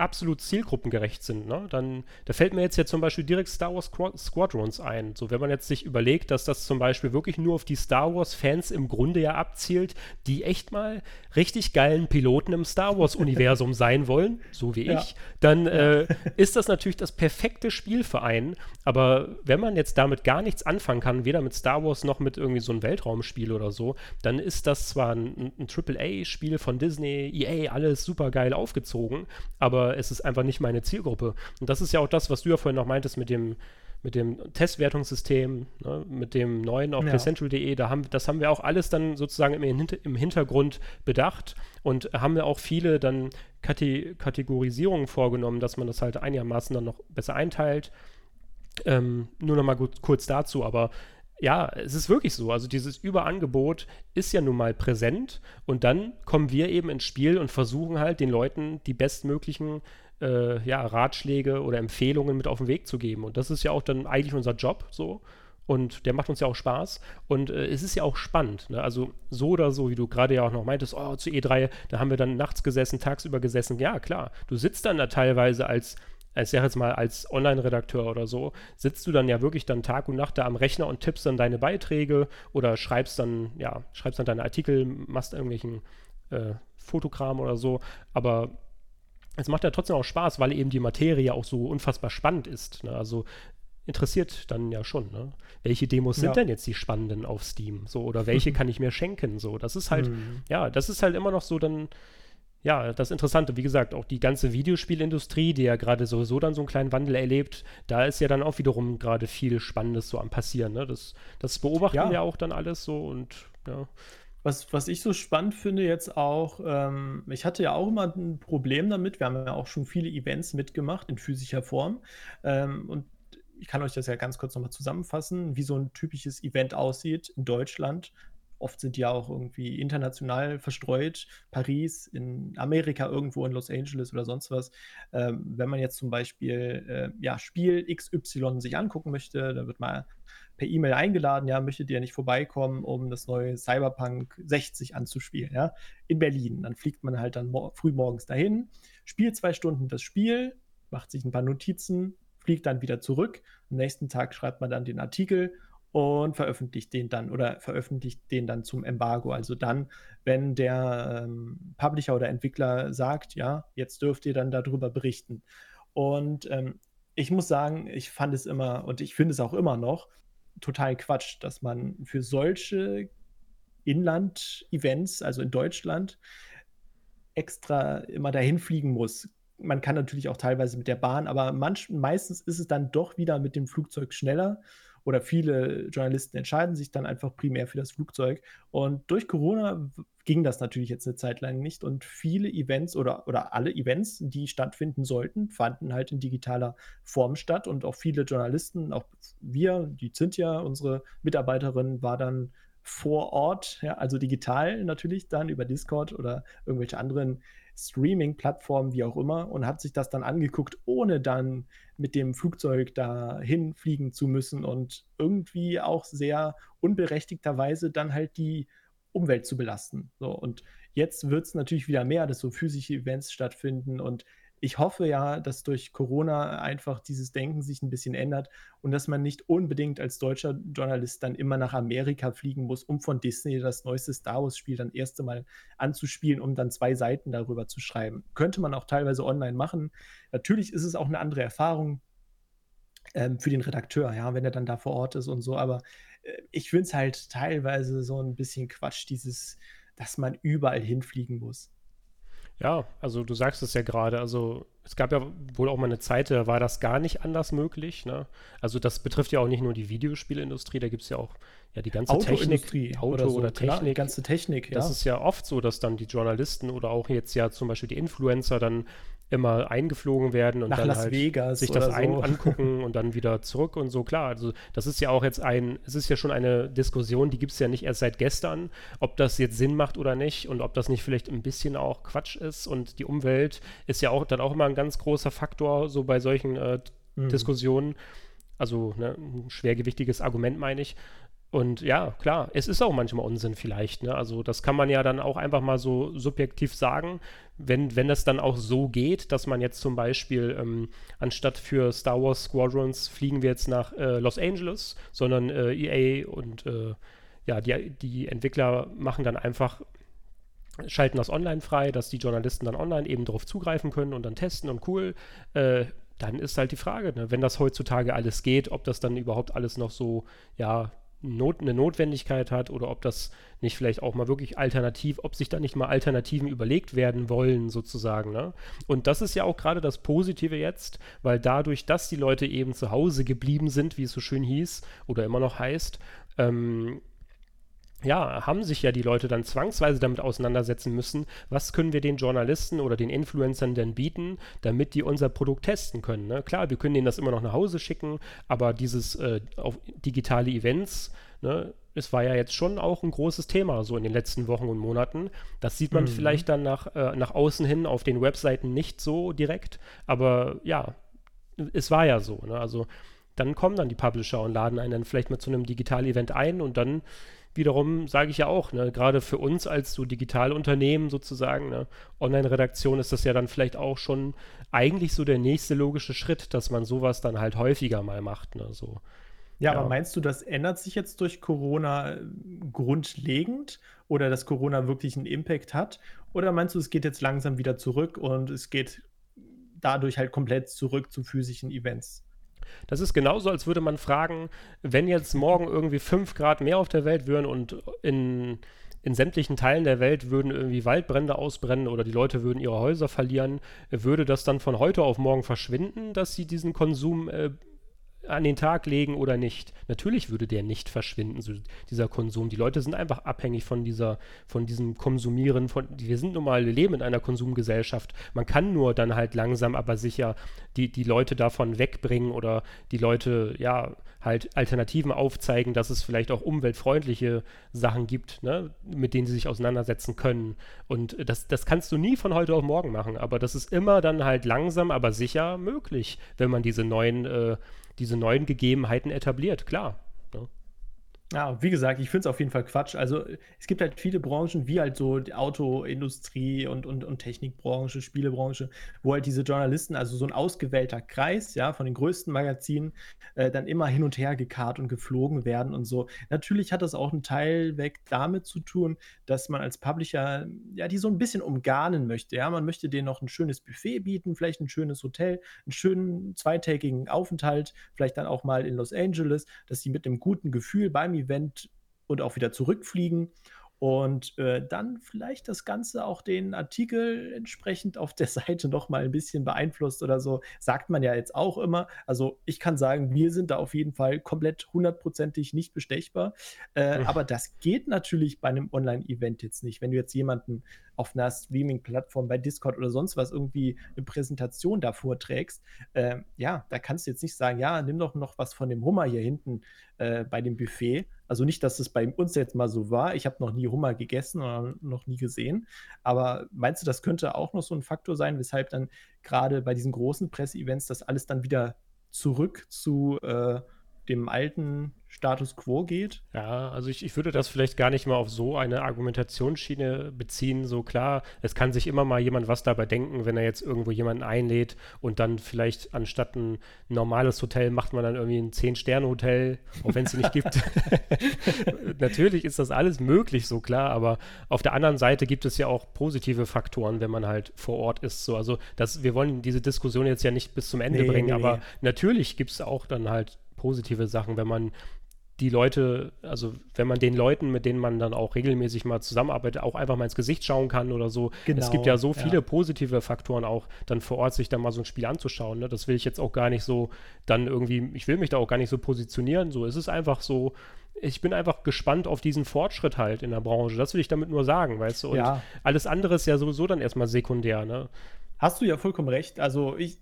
Speaker 1: absolut zielgruppengerecht sind. Ne? Dann, da fällt mir jetzt ja zum Beispiel direkt Star Wars Squadrons ein. So, wenn man jetzt sich überlegt, dass das zum Beispiel wirklich nur auf die Star Wars-Fans im Grunde ja abzielt, die echt mal richtig geilen Piloten im Star Wars-Universum sein wollen, so wie ja. ich, dann äh, ist das natürlich das perfekte Spiel für einen. Aber wenn man jetzt damit gar nichts anfangen kann, weder mit Star Wars noch mit irgendwie so einem Weltraumspiel oder so, dann ist das zwar ein, ein AAA-Spiel von Disney, EA, alles super geil aufgezogen, aber es ist einfach nicht meine Zielgruppe. Und das ist ja auch das, was du ja vorhin noch meintest mit dem, mit dem Testwertungssystem, ne, mit dem neuen auf ja. playcentral.de, da haben, das haben wir auch alles dann sozusagen im, im Hintergrund bedacht und haben wir auch viele dann Kate Kategorisierungen vorgenommen, dass man das halt einigermaßen dann noch besser einteilt. Ähm, nur noch mal gut, kurz dazu, aber ja, es ist wirklich so. Also dieses Überangebot ist ja nun mal präsent und dann kommen wir eben ins Spiel und versuchen halt den Leuten die bestmöglichen äh, ja, Ratschläge oder Empfehlungen mit auf den Weg zu geben. Und das ist ja auch dann eigentlich unser Job so. Und der macht uns ja auch Spaß. Und äh, es ist ja auch spannend. Ne? Also so oder so, wie du gerade ja auch noch meintest, oh, zu E3, da haben wir dann nachts gesessen, tagsüber gesessen. Ja, klar. Du sitzt dann da teilweise als ich sage jetzt mal als Online-Redakteur oder so, sitzt du dann ja wirklich dann Tag und Nacht da am Rechner und tippst dann deine Beiträge oder schreibst dann, ja, schreibst dann deine Artikel, machst irgendwelchen äh, Fotokram oder so, aber es macht ja trotzdem auch Spaß, weil eben die Materie auch so unfassbar spannend ist. Ne? Also interessiert dann ja schon, ne? Welche Demos ja. sind denn jetzt die spannenden auf Steam? So, oder welche kann ich mir schenken? So, das ist halt, mhm. ja, das ist halt immer noch so dann ja, das Interessante, wie gesagt, auch die ganze Videospielindustrie, die ja gerade sowieso dann so einen kleinen Wandel erlebt, da ist ja dann auch wiederum gerade viel Spannendes so am passieren. Ne? Das, das beobachten ja. wir auch dann alles so und ja.
Speaker 2: Was, was ich so spannend finde jetzt auch, ähm, ich hatte ja auch immer ein Problem damit, wir haben ja auch schon viele Events mitgemacht in physischer Form ähm, und ich kann euch das ja ganz kurz nochmal zusammenfassen, wie so ein typisches Event aussieht in Deutschland Oft sind die ja auch irgendwie international verstreut. Paris, in Amerika irgendwo, in Los Angeles oder sonst was. Ähm, wenn man jetzt zum Beispiel äh, ja, Spiel XY sich angucken möchte, da wird mal per E-Mail eingeladen, ja, möchtet ihr nicht vorbeikommen, um das neue Cyberpunk 60 anzuspielen, ja, in Berlin. Dann fliegt man halt dann früh morgens dahin, spielt zwei Stunden das Spiel, macht sich ein paar Notizen, fliegt dann wieder zurück. Am nächsten Tag schreibt man dann den Artikel und veröffentlicht den dann oder veröffentlicht den dann zum Embargo. Also dann, wenn der ähm, Publisher oder Entwickler sagt, ja, jetzt dürft ihr dann darüber berichten. Und ähm, ich muss sagen, ich fand es immer und ich finde es auch immer noch total Quatsch, dass man für solche Inland-Events, also in Deutschland, extra immer dahin fliegen muss. Man kann natürlich auch teilweise mit der Bahn, aber manch, meistens ist es dann doch wieder mit dem Flugzeug schneller oder viele Journalisten entscheiden sich dann einfach primär für das Flugzeug. Und durch Corona ging das natürlich jetzt eine Zeit lang nicht und viele Events oder, oder alle Events, die stattfinden sollten, fanden halt in digitaler Form statt und auch viele Journalisten, auch wir, die Cynthia, unsere Mitarbeiterin, war dann vor Ort, ja, also digital natürlich dann über Discord oder irgendwelche anderen Streaming-Plattformen, wie auch immer, und hat sich das dann angeguckt, ohne dann mit dem Flugzeug dahin fliegen zu müssen und irgendwie auch sehr unberechtigterweise dann halt die Umwelt zu belasten. So, und jetzt wird es natürlich wieder mehr, dass so physische Events stattfinden und ich hoffe ja, dass durch Corona einfach dieses Denken sich ein bisschen ändert und dass man nicht unbedingt als deutscher Journalist dann immer nach Amerika fliegen muss, um von Disney das neueste Star Wars-Spiel dann erste Mal anzuspielen, um dann zwei Seiten darüber zu schreiben. Könnte man auch teilweise online machen. Natürlich ist es auch eine andere Erfahrung ähm, für den Redakteur, ja, wenn er dann da vor Ort ist und so, aber äh, ich finde es halt teilweise so ein bisschen Quatsch, dieses, dass man überall hinfliegen muss.
Speaker 1: Ja, also du sagst es ja gerade, also es gab ja wohl auch mal eine Zeit, da war das gar nicht anders möglich. Ne? Also das betrifft ja auch nicht nur die Videospielindustrie, da gibt es ja auch ja, die ganze Technik,
Speaker 2: Auto oder, so, oder Technik. Klar, die
Speaker 1: ganze Technik, ja. Das ist ja oft so, dass dann die Journalisten oder auch jetzt ja zum Beispiel die Influencer dann immer eingeflogen werden und
Speaker 2: Nach
Speaker 1: dann
Speaker 2: Las
Speaker 1: halt
Speaker 2: Vegas
Speaker 1: sich das so. ein angucken und dann wieder zurück und so. Klar, also das ist ja auch jetzt ein, es ist ja schon eine Diskussion, die gibt es ja nicht erst seit gestern, ob das jetzt Sinn macht oder nicht und ob das nicht vielleicht ein bisschen auch Quatsch ist und die Umwelt ist ja auch dann auch immer ein ganz großer Faktor so bei solchen äh, mhm. Diskussionen. Also ne, ein schwergewichtiges Argument meine ich. Und ja, klar, es ist auch manchmal Unsinn vielleicht. Ne? Also das kann man ja dann auch einfach mal so subjektiv sagen, wenn, wenn das dann auch so geht, dass man jetzt zum Beispiel ähm, anstatt für Star Wars Squadrons fliegen wir jetzt nach äh, Los Angeles, sondern äh, EA und äh, ja, die, die Entwickler machen dann einfach schalten das online frei, dass die Journalisten dann online eben darauf zugreifen können und dann testen und cool. Äh, dann ist halt die Frage, ne, wenn das heutzutage alles geht, ob das dann überhaupt alles noch so, ja, Not, eine Notwendigkeit hat oder ob das nicht vielleicht auch mal wirklich alternativ, ob sich da nicht mal Alternativen überlegt werden wollen, sozusagen. Ne? Und das ist ja auch gerade das Positive jetzt, weil dadurch, dass die Leute eben zu Hause geblieben sind, wie es so schön hieß oder immer noch heißt, ähm, ja, haben sich ja die Leute dann zwangsweise damit auseinandersetzen müssen, was können wir den Journalisten oder den Influencern denn bieten, damit die unser Produkt testen können. Ne? Klar, wir können denen das immer noch nach Hause schicken, aber dieses äh, auf digitale Events, ne, es war ja jetzt schon auch ein großes Thema so in den letzten Wochen und Monaten. Das sieht man mhm. vielleicht dann nach, äh, nach außen hin auf den Webseiten nicht so direkt, aber ja, es war ja so. Ne? Also dann kommen dann die Publisher und laden einen dann vielleicht mal zu einem Digital-Event ein und dann wiederum sage ich ja auch, ne, gerade für uns als so Digitalunternehmen sozusagen, ne, Online-Redaktion ist das ja dann vielleicht auch schon eigentlich so der nächste logische Schritt, dass man sowas dann halt häufiger mal macht. Ne, so.
Speaker 2: Ja, ja, aber meinst du, das ändert sich jetzt durch Corona äh, grundlegend oder dass Corona wirklich einen Impact hat? Oder meinst du, es geht jetzt langsam wieder zurück und es geht dadurch halt komplett zurück zu physischen Events?
Speaker 1: Das ist genauso, als würde man fragen, wenn jetzt morgen irgendwie 5 Grad mehr auf der Welt würden und in, in sämtlichen Teilen der Welt würden irgendwie Waldbrände ausbrennen oder die Leute würden ihre Häuser verlieren, würde das dann von heute auf morgen verschwinden, dass sie diesen Konsum äh, an den Tag legen oder nicht. Natürlich würde der nicht verschwinden, so dieser Konsum. Die Leute sind einfach abhängig von dieser, von diesem Konsumieren. Von, wir sind nun mal, wir leben in einer Konsumgesellschaft. Man kann nur dann halt langsam, aber sicher die, die Leute davon wegbringen oder die Leute, ja, halt Alternativen aufzeigen, dass es vielleicht auch umweltfreundliche Sachen gibt, ne, mit denen sie sich auseinandersetzen können. Und das, das kannst du nie von heute auf morgen machen, aber das ist immer dann halt langsam, aber sicher möglich, wenn man diese neuen äh, diese neuen Gegebenheiten etabliert, klar.
Speaker 2: Ja, wie gesagt, ich finde es auf jeden Fall Quatsch. Also es gibt halt viele Branchen, wie halt so die Autoindustrie und, und, und Technikbranche, Spielebranche, wo halt diese Journalisten, also so ein ausgewählter Kreis, ja, von den größten Magazinen, äh, dann immer hin und her gekarrt und geflogen werden und so. Natürlich hat das auch einen Teil weg damit zu tun, dass man als Publisher, ja, die so ein bisschen umgarnen möchte. Ja, man möchte denen noch ein schönes Buffet bieten, vielleicht ein schönes Hotel, einen schönen zweitägigen Aufenthalt, vielleicht dann auch mal in Los Angeles, dass sie mit einem guten Gefühl beim Event und auch wieder zurückfliegen und äh, dann vielleicht das Ganze auch den Artikel entsprechend auf der Seite noch mal ein bisschen beeinflusst oder so, sagt man ja jetzt auch immer. Also ich kann sagen, wir sind da auf jeden Fall komplett hundertprozentig nicht bestechbar. Äh, mhm. Aber das geht natürlich bei einem Online-Event jetzt nicht. Wenn du jetzt jemanden auf einer Streaming-Plattform bei Discord oder sonst was irgendwie eine Präsentation da vorträgst, äh, ja, da kannst du jetzt nicht sagen, ja, nimm doch noch was von dem Hummer hier hinten äh, bei dem Buffet. Also nicht, dass es bei uns jetzt mal so war. Ich habe noch nie Hummer gegessen oder noch nie gesehen. Aber meinst du, das könnte auch noch so ein Faktor sein, weshalb dann gerade bei diesen großen Presseevents das alles dann wieder zurück zu äh, dem alten Status quo geht.
Speaker 1: Ja, also ich, ich würde das vielleicht gar nicht mal auf so eine Argumentationsschiene beziehen. So klar, es kann sich immer mal jemand was dabei denken, wenn er jetzt irgendwo jemanden einlädt und dann vielleicht anstatt ein normales Hotel macht man dann irgendwie ein Zehn-Sterne-Hotel, auch wenn es sie nicht gibt. Natürlich ist das alles möglich, so klar, aber auf der anderen Seite gibt es ja auch positive Faktoren, wenn man halt vor Ort ist. So, also das, wir wollen diese Diskussion jetzt ja nicht bis zum Ende nee, bringen, nee, aber nee. natürlich gibt es auch dann halt positive Sachen, wenn man die Leute, also wenn man den Leuten, mit denen man dann auch regelmäßig mal zusammenarbeitet, auch einfach mal ins Gesicht schauen kann oder so. Genau, es gibt ja so viele ja. positive Faktoren auch, dann vor Ort sich dann mal so ein Spiel anzuschauen. Ne? Das will ich jetzt auch gar nicht so dann irgendwie, ich will mich da auch gar nicht so positionieren. So, es ist einfach so, ich bin einfach gespannt auf diesen Fortschritt halt in der Branche. Das will ich damit nur sagen, weißt du? Und ja. alles andere ist ja sowieso dann erstmal sekundär, ne?
Speaker 2: Hast du ja vollkommen recht. Also ich,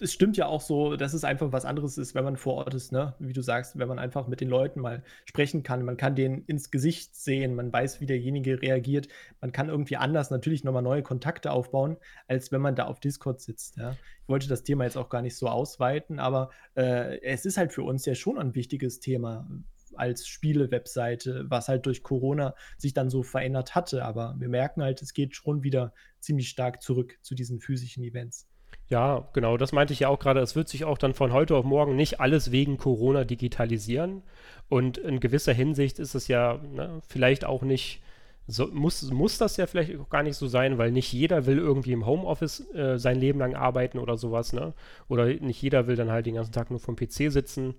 Speaker 2: es stimmt ja auch so, dass es einfach was anderes ist, wenn man vor Ort ist, ne? Wie du sagst, wenn man einfach mit den Leuten mal sprechen kann, man kann denen ins Gesicht sehen, man weiß, wie derjenige reagiert, man kann irgendwie anders natürlich nochmal neue Kontakte aufbauen, als wenn man da auf Discord sitzt. Ja? Ich wollte das Thema jetzt auch gar nicht so ausweiten, aber äh, es ist halt für uns ja schon ein wichtiges Thema als Spiele-Webseite, was halt durch Corona sich dann so verändert hatte. Aber wir merken halt, es geht schon wieder ziemlich stark zurück zu diesen physischen Events.
Speaker 1: Ja, genau, das meinte ich ja auch gerade. Es wird sich auch dann von heute auf morgen nicht alles wegen Corona digitalisieren. Und in gewisser Hinsicht ist es ja ne, vielleicht auch nicht, so, muss, muss das ja vielleicht auch gar nicht so sein, weil nicht jeder will irgendwie im Homeoffice äh, sein Leben lang arbeiten oder sowas, ne? Oder nicht jeder will dann halt den ganzen Tag nur vom PC sitzen.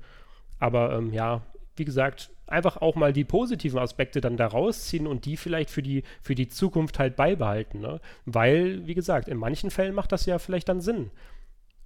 Speaker 1: Aber ähm, ja, wie gesagt, einfach auch mal die positiven Aspekte dann da rausziehen und die vielleicht für die, für die Zukunft halt beibehalten. Ne? Weil, wie gesagt, in manchen Fällen macht das ja vielleicht dann Sinn.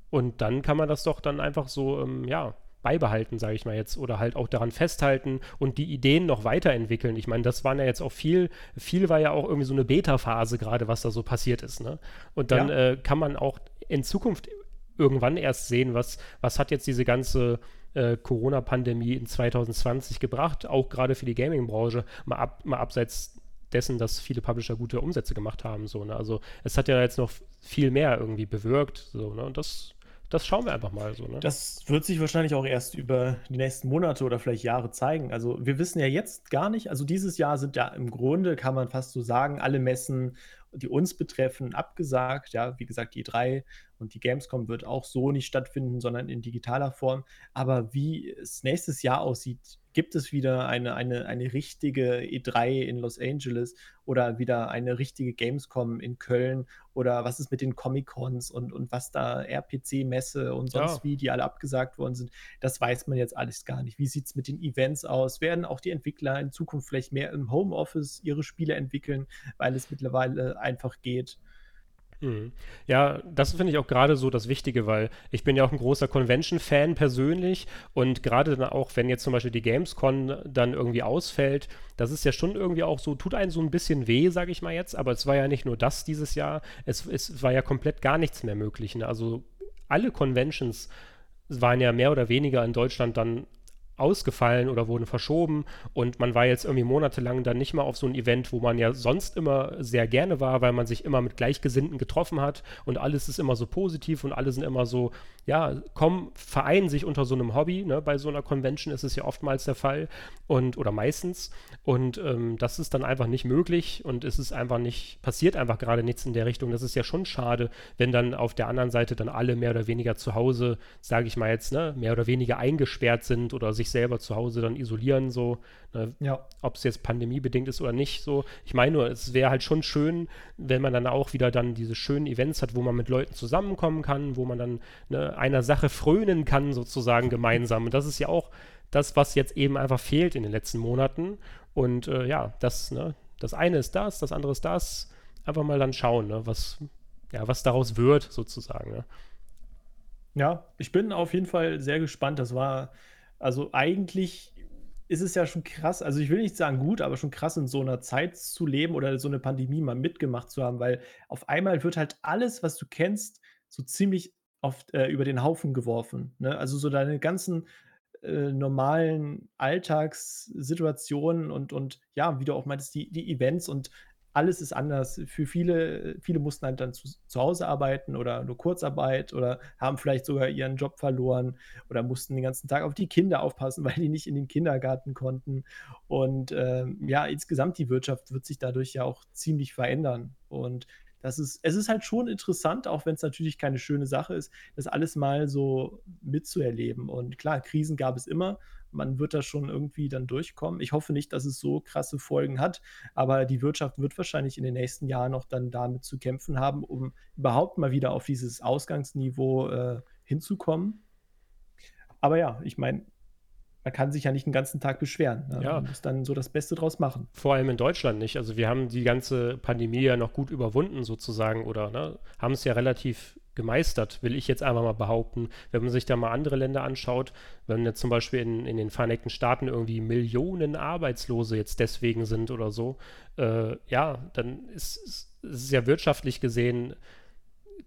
Speaker 1: Und dann kann man das doch dann einfach so, ähm, ja, beibehalten, sage ich mal jetzt, oder halt auch daran festhalten und die Ideen noch weiterentwickeln. Ich meine, das waren ja jetzt auch viel, viel war ja auch irgendwie so eine Beta-Phase gerade, was da so passiert ist. Ne? Und dann ja. äh, kann man auch in Zukunft irgendwann erst sehen, was, was hat jetzt diese ganze äh, Corona-Pandemie in 2020 gebracht, auch gerade für die Gaming-Branche, mal, ab, mal abseits dessen, dass viele Publisher gute Umsätze gemacht haben. So, ne? Also es hat ja jetzt noch viel mehr irgendwie bewirkt. So, ne? Und das, das schauen wir einfach mal so. Ne?
Speaker 2: Das wird sich wahrscheinlich auch erst über die nächsten Monate oder vielleicht Jahre zeigen. Also wir wissen ja jetzt gar nicht, also dieses Jahr sind ja im Grunde, kann man fast so sagen, alle Messen die uns betreffen, abgesagt. Ja, wie gesagt, die E3 und die Gamescom wird auch so nicht stattfinden, sondern in digitaler Form. Aber wie es nächstes Jahr aussieht, gibt es wieder eine, eine, eine richtige E3 in Los Angeles oder wieder eine richtige Gamescom in Köln oder was ist mit den Comic-Cons und, und was da RPC-Messe und sonst ja. wie, die alle abgesagt worden sind, das weiß man jetzt alles gar nicht. Wie sieht es mit den Events aus? Werden auch die Entwickler in Zukunft vielleicht mehr im Homeoffice ihre Spiele entwickeln, weil es mittlerweile einfach geht?
Speaker 1: Mhm. Ja, das finde ich auch gerade so das Wichtige, weil ich bin ja auch ein großer Convention-Fan persönlich und gerade dann auch, wenn jetzt zum Beispiel die Gamescon dann irgendwie ausfällt, das ist ja schon irgendwie auch so, tut einen so ein bisschen weh, sage ich mal jetzt, aber es war ja nicht nur das dieses Jahr, es, es war ja komplett gar nichts mehr möglich. Ne? Also alle Conventions waren ja mehr oder weniger in Deutschland dann ausgefallen oder wurden verschoben und man war jetzt irgendwie monatelang dann nicht mal auf so ein Event, wo man ja sonst immer sehr gerne war, weil man sich immer mit Gleichgesinnten getroffen hat und alles ist immer so positiv und alle sind immer so, ja, kommen, vereinen sich unter so einem Hobby, ne? bei so einer Convention ist es ja oftmals der Fall und oder meistens und ähm, das ist dann einfach nicht möglich und es ist einfach nicht, passiert einfach gerade nichts in der Richtung. Das ist ja schon schade, wenn dann auf der anderen Seite dann alle mehr oder weniger zu Hause, sage ich mal jetzt, ne, mehr oder weniger eingesperrt sind oder sich sich selber zu Hause dann isolieren, so, ne, ja. ob es jetzt pandemiebedingt ist oder nicht, so. Ich meine nur, es wäre halt schon schön, wenn man dann auch wieder dann diese schönen Events hat, wo man mit Leuten zusammenkommen kann, wo man dann ne, einer Sache frönen kann, sozusagen gemeinsam. Und das ist ja auch das, was jetzt eben einfach fehlt in den letzten Monaten. Und äh, ja, das, ne, das eine ist das, das andere ist das. Einfach mal dann schauen, ne, was, ja, was daraus wird, sozusagen. Ne?
Speaker 2: Ja, ich bin auf jeden Fall sehr gespannt. Das war also eigentlich ist es ja schon krass, also ich will nicht sagen gut, aber schon krass in so einer Zeit zu leben oder so eine Pandemie mal mitgemacht zu haben, weil auf einmal wird halt alles, was du kennst, so ziemlich oft äh, über den Haufen geworfen. Ne? Also so deine ganzen äh, normalen Alltagssituationen und, und ja, wie du auch meintest, die, die Events und alles ist anders. Für viele, viele mussten halt dann zu, zu Hause arbeiten oder nur Kurzarbeit oder haben vielleicht sogar ihren Job verloren oder mussten den ganzen Tag auf die Kinder aufpassen, weil die nicht in den Kindergarten konnten. Und ähm, ja, insgesamt die Wirtschaft wird sich dadurch ja auch ziemlich verändern. Und das ist, es ist halt schon interessant, auch wenn es natürlich keine schöne Sache ist, das alles mal so mitzuerleben. Und klar, Krisen gab es immer man wird da schon irgendwie dann durchkommen. Ich hoffe nicht, dass es so krasse Folgen hat, aber die Wirtschaft wird wahrscheinlich in den nächsten Jahren noch dann damit zu kämpfen haben, um überhaupt mal wieder auf dieses Ausgangsniveau äh, hinzukommen. Aber ja, ich meine, man kann sich ja nicht den ganzen Tag beschweren. Ne? Ja. Man muss dann so das Beste draus machen.
Speaker 1: Vor allem in Deutschland nicht. Also wir haben die ganze Pandemie ja noch gut überwunden sozusagen oder ne, haben es ja relativ gemeistert, will ich jetzt einfach mal behaupten. Wenn man sich da mal andere Länder anschaut, wenn jetzt zum Beispiel in, in den Vereinigten Staaten irgendwie Millionen Arbeitslose jetzt deswegen sind oder so, äh, ja, dann ist, es ja wirtschaftlich gesehen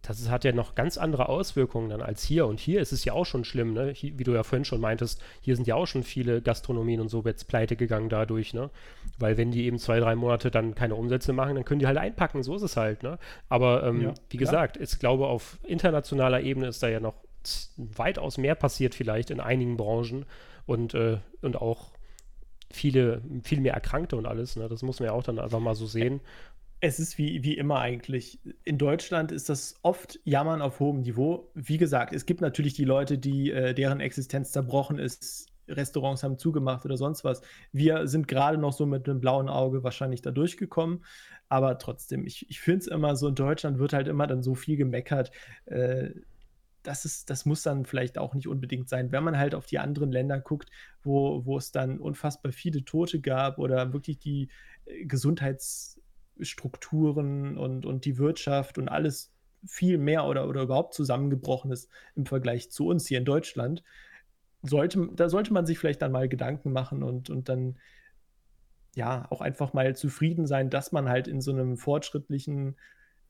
Speaker 1: das hat ja noch ganz andere Auswirkungen dann als hier. Und hier ist es ja auch schon schlimm, ne? Hier, wie du ja vorhin schon meintest, hier sind ja auch schon viele Gastronomien und so jetzt pleite gegangen dadurch, ne? Weil wenn die eben zwei, drei Monate dann keine Umsätze machen, dann können die halt einpacken, so ist es halt, ne? Aber ähm, ja, wie gesagt, ich glaube, auf internationaler Ebene ist da ja noch weitaus mehr passiert vielleicht in einigen Branchen und, äh, und auch viele, viel mehr Erkrankte und alles, ne? Das muss man ja auch dann einfach mal so sehen.
Speaker 2: Es ist wie, wie immer eigentlich. In Deutschland ist das oft Jammern auf hohem Niveau. Wie gesagt, es gibt natürlich die Leute, die, äh, deren Existenz zerbrochen ist. Restaurants haben zugemacht oder sonst was. Wir sind gerade noch so mit einem blauen Auge wahrscheinlich da durchgekommen. Aber trotzdem, ich, ich finde es immer so, in Deutschland wird halt immer dann so viel gemeckert. Äh, das, ist, das muss dann vielleicht auch nicht unbedingt sein. Wenn man halt auf die anderen Länder guckt, wo, wo es dann unfassbar viele Tote gab oder wirklich die äh, Gesundheits- Strukturen und, und die Wirtschaft und alles viel mehr oder, oder überhaupt zusammengebrochen ist im Vergleich zu uns hier in Deutschland, sollte, da sollte man sich vielleicht dann mal Gedanken machen und, und dann ja auch einfach mal zufrieden sein, dass man halt in so einem fortschrittlichen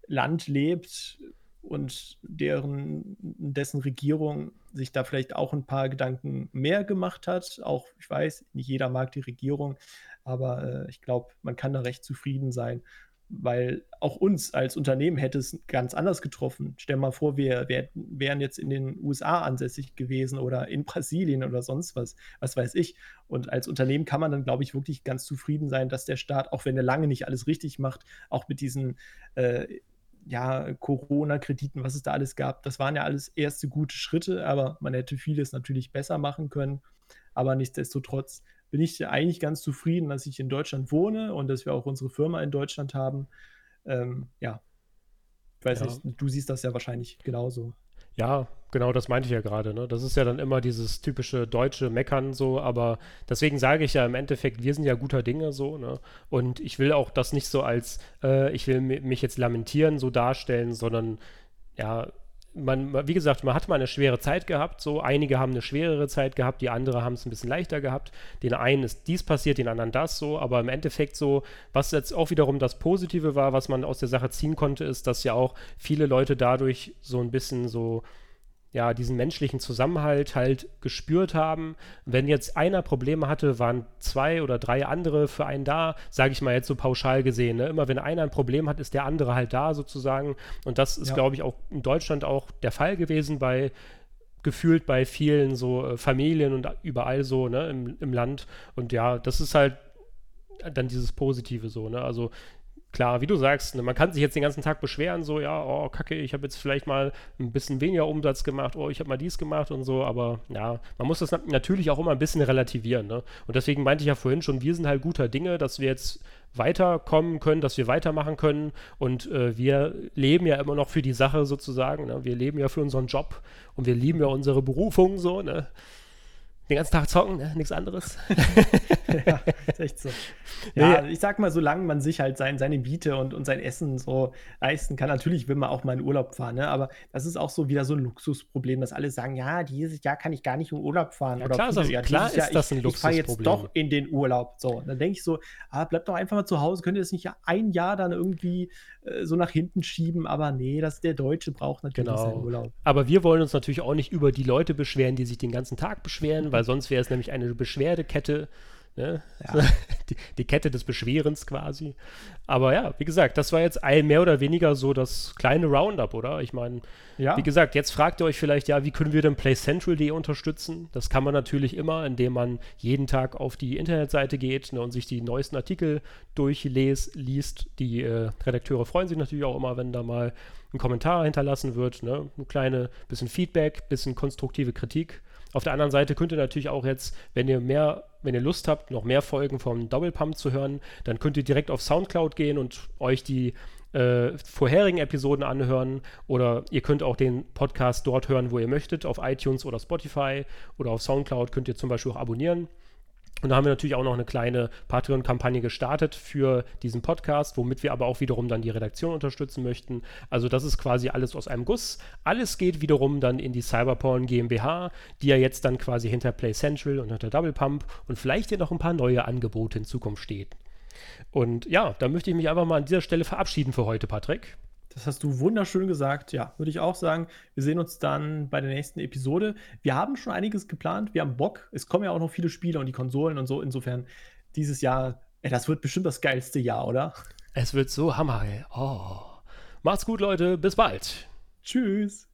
Speaker 2: Land lebt und deren, dessen Regierung sich da vielleicht auch ein paar Gedanken mehr gemacht hat. Auch, ich weiß, nicht jeder mag die Regierung, aber äh, ich glaube, man kann da recht zufrieden sein. weil auch uns als Unternehmen hätte es ganz anders getroffen. Stell mal vor, wir, wir wären jetzt in den USA ansässig gewesen oder in Brasilien oder sonst was, was weiß ich. Und als Unternehmen kann man dann, glaube ich, wirklich ganz zufrieden sein, dass der Staat, auch wenn er lange nicht alles richtig macht, auch mit diesen äh, ja, Corona-Krediten, was es da alles gab, das waren ja alles erste gute Schritte, aber man hätte vieles natürlich besser machen können. Aber nichtsdestotrotz bin ich eigentlich ganz zufrieden, dass ich in Deutschland wohne und dass wir auch unsere Firma in Deutschland haben. Ähm, ja, ich weiß ja. nicht, du siehst das ja wahrscheinlich genauso.
Speaker 1: Ja, genau, das meinte ich ja gerade. Ne? Das ist ja dann immer dieses typische deutsche Meckern so, aber deswegen sage ich ja im Endeffekt, wir sind ja guter Dinge so. Ne? Und ich will auch das nicht so als, äh, ich will mich jetzt lamentieren so darstellen, sondern ja, man, wie gesagt, man hat mal eine schwere Zeit gehabt, so einige haben eine schwerere Zeit gehabt, die andere haben es ein bisschen leichter gehabt. Den einen ist dies passiert, den anderen das so, aber im Endeffekt so, was jetzt auch wiederum das Positive war, was man aus der Sache ziehen konnte, ist, dass ja auch viele Leute dadurch so ein bisschen so ja, diesen menschlichen Zusammenhalt halt gespürt haben. Wenn jetzt einer Probleme hatte, waren zwei oder drei andere für einen da, sage ich mal jetzt so pauschal gesehen. Ne? Immer wenn einer ein Problem hat, ist der andere halt da sozusagen. Und das ist, ja. glaube ich, auch in Deutschland auch der Fall gewesen bei gefühlt bei vielen so äh, Familien und überall so ne, im, im Land. Und ja, das ist halt dann dieses Positive so, ne? Also klar, wie du sagst, ne, man kann sich jetzt den ganzen Tag beschweren, so, ja, oh, kacke, ich habe jetzt vielleicht mal ein bisschen weniger Umsatz gemacht, oh, ich habe mal dies gemacht und so, aber ja, man muss das natürlich auch immer ein bisschen relativieren, ne? Und deswegen meinte ich ja vorhin schon, wir sind halt guter Dinge, dass wir jetzt weiterkommen können, dass wir weitermachen können und äh, wir leben ja immer noch für die Sache sozusagen, ne? Wir leben ja für unseren Job und wir lieben ja unsere Berufung so, ne? Den ganzen Tag zocken, ne? nichts anderes.
Speaker 2: ja, ist echt so. Ja, nee. ich sag mal, solange man sich halt sein, seine Miete und, und sein Essen so leisten kann, natürlich will man auch mal in Urlaub fahren, ne? aber das ist auch so wieder so ein Luxusproblem, dass alle sagen, ja, dieses Jahr kann ich gar nicht in Urlaub fahren.
Speaker 1: Ja, klar, viele, ja, klar ist Jahr, das ein
Speaker 2: ich, Luxusproblem. Ich fahre jetzt doch in den Urlaub. So, dann denke ich so, ah, bleibt doch einfach mal zu Hause, könnt ihr das nicht ein Jahr dann irgendwie so nach hinten schieben, aber nee, das, der Deutsche braucht natürlich genau. seinen Urlaub.
Speaker 1: Aber wir wollen uns natürlich auch nicht über die Leute beschweren, die sich den ganzen Tag beschweren, weil sonst wäre es nämlich eine Beschwerdekette. Ne? Ja. Die, die, Kette des Beschwerens quasi. Aber ja, wie gesagt, das war jetzt ein mehr oder weniger so das kleine Roundup, oder? Ich meine, ja. wie gesagt, jetzt fragt ihr euch vielleicht, ja, wie können wir denn PlayCentral.de unterstützen? Das kann man natürlich immer, indem man jeden Tag auf die Internetseite geht ne, und sich die neuesten Artikel durchliest. Die äh, Redakteure freuen sich natürlich auch immer, wenn da mal ein Kommentar hinterlassen wird, ne? ein kleine bisschen Feedback, bisschen konstruktive Kritik. Auf der anderen Seite könnt ihr natürlich auch jetzt, wenn ihr mehr, wenn ihr Lust habt, noch mehr Folgen vom Double Pump zu hören, dann könnt ihr direkt auf Soundcloud gehen und euch die äh, vorherigen Episoden anhören oder ihr könnt auch den Podcast dort hören, wo ihr möchtet, auf iTunes oder Spotify oder auf Soundcloud könnt ihr zum Beispiel auch abonnieren. Und da haben wir natürlich auch noch eine kleine Patreon-Kampagne gestartet für diesen Podcast, womit wir aber auch wiederum dann die Redaktion unterstützen möchten. Also das ist quasi alles aus einem Guss. Alles geht wiederum dann in die Cyberporn GmbH, die ja jetzt dann quasi hinter Play Central und hinter Double Pump und vielleicht ja noch ein paar neue Angebote in Zukunft steht. Und ja, da möchte ich mich einfach mal an dieser Stelle verabschieden für heute, Patrick.
Speaker 2: Das hast du wunderschön gesagt. Ja, würde ich auch sagen. Wir sehen uns dann bei der nächsten Episode. Wir haben schon einiges geplant. Wir haben Bock. Es kommen ja auch noch viele Spiele und die Konsolen und so. Insofern dieses Jahr, ey, das wird bestimmt das geilste Jahr, oder?
Speaker 1: Es wird so hammer. Ey. Oh. Macht's gut, Leute. Bis bald.
Speaker 2: Tschüss.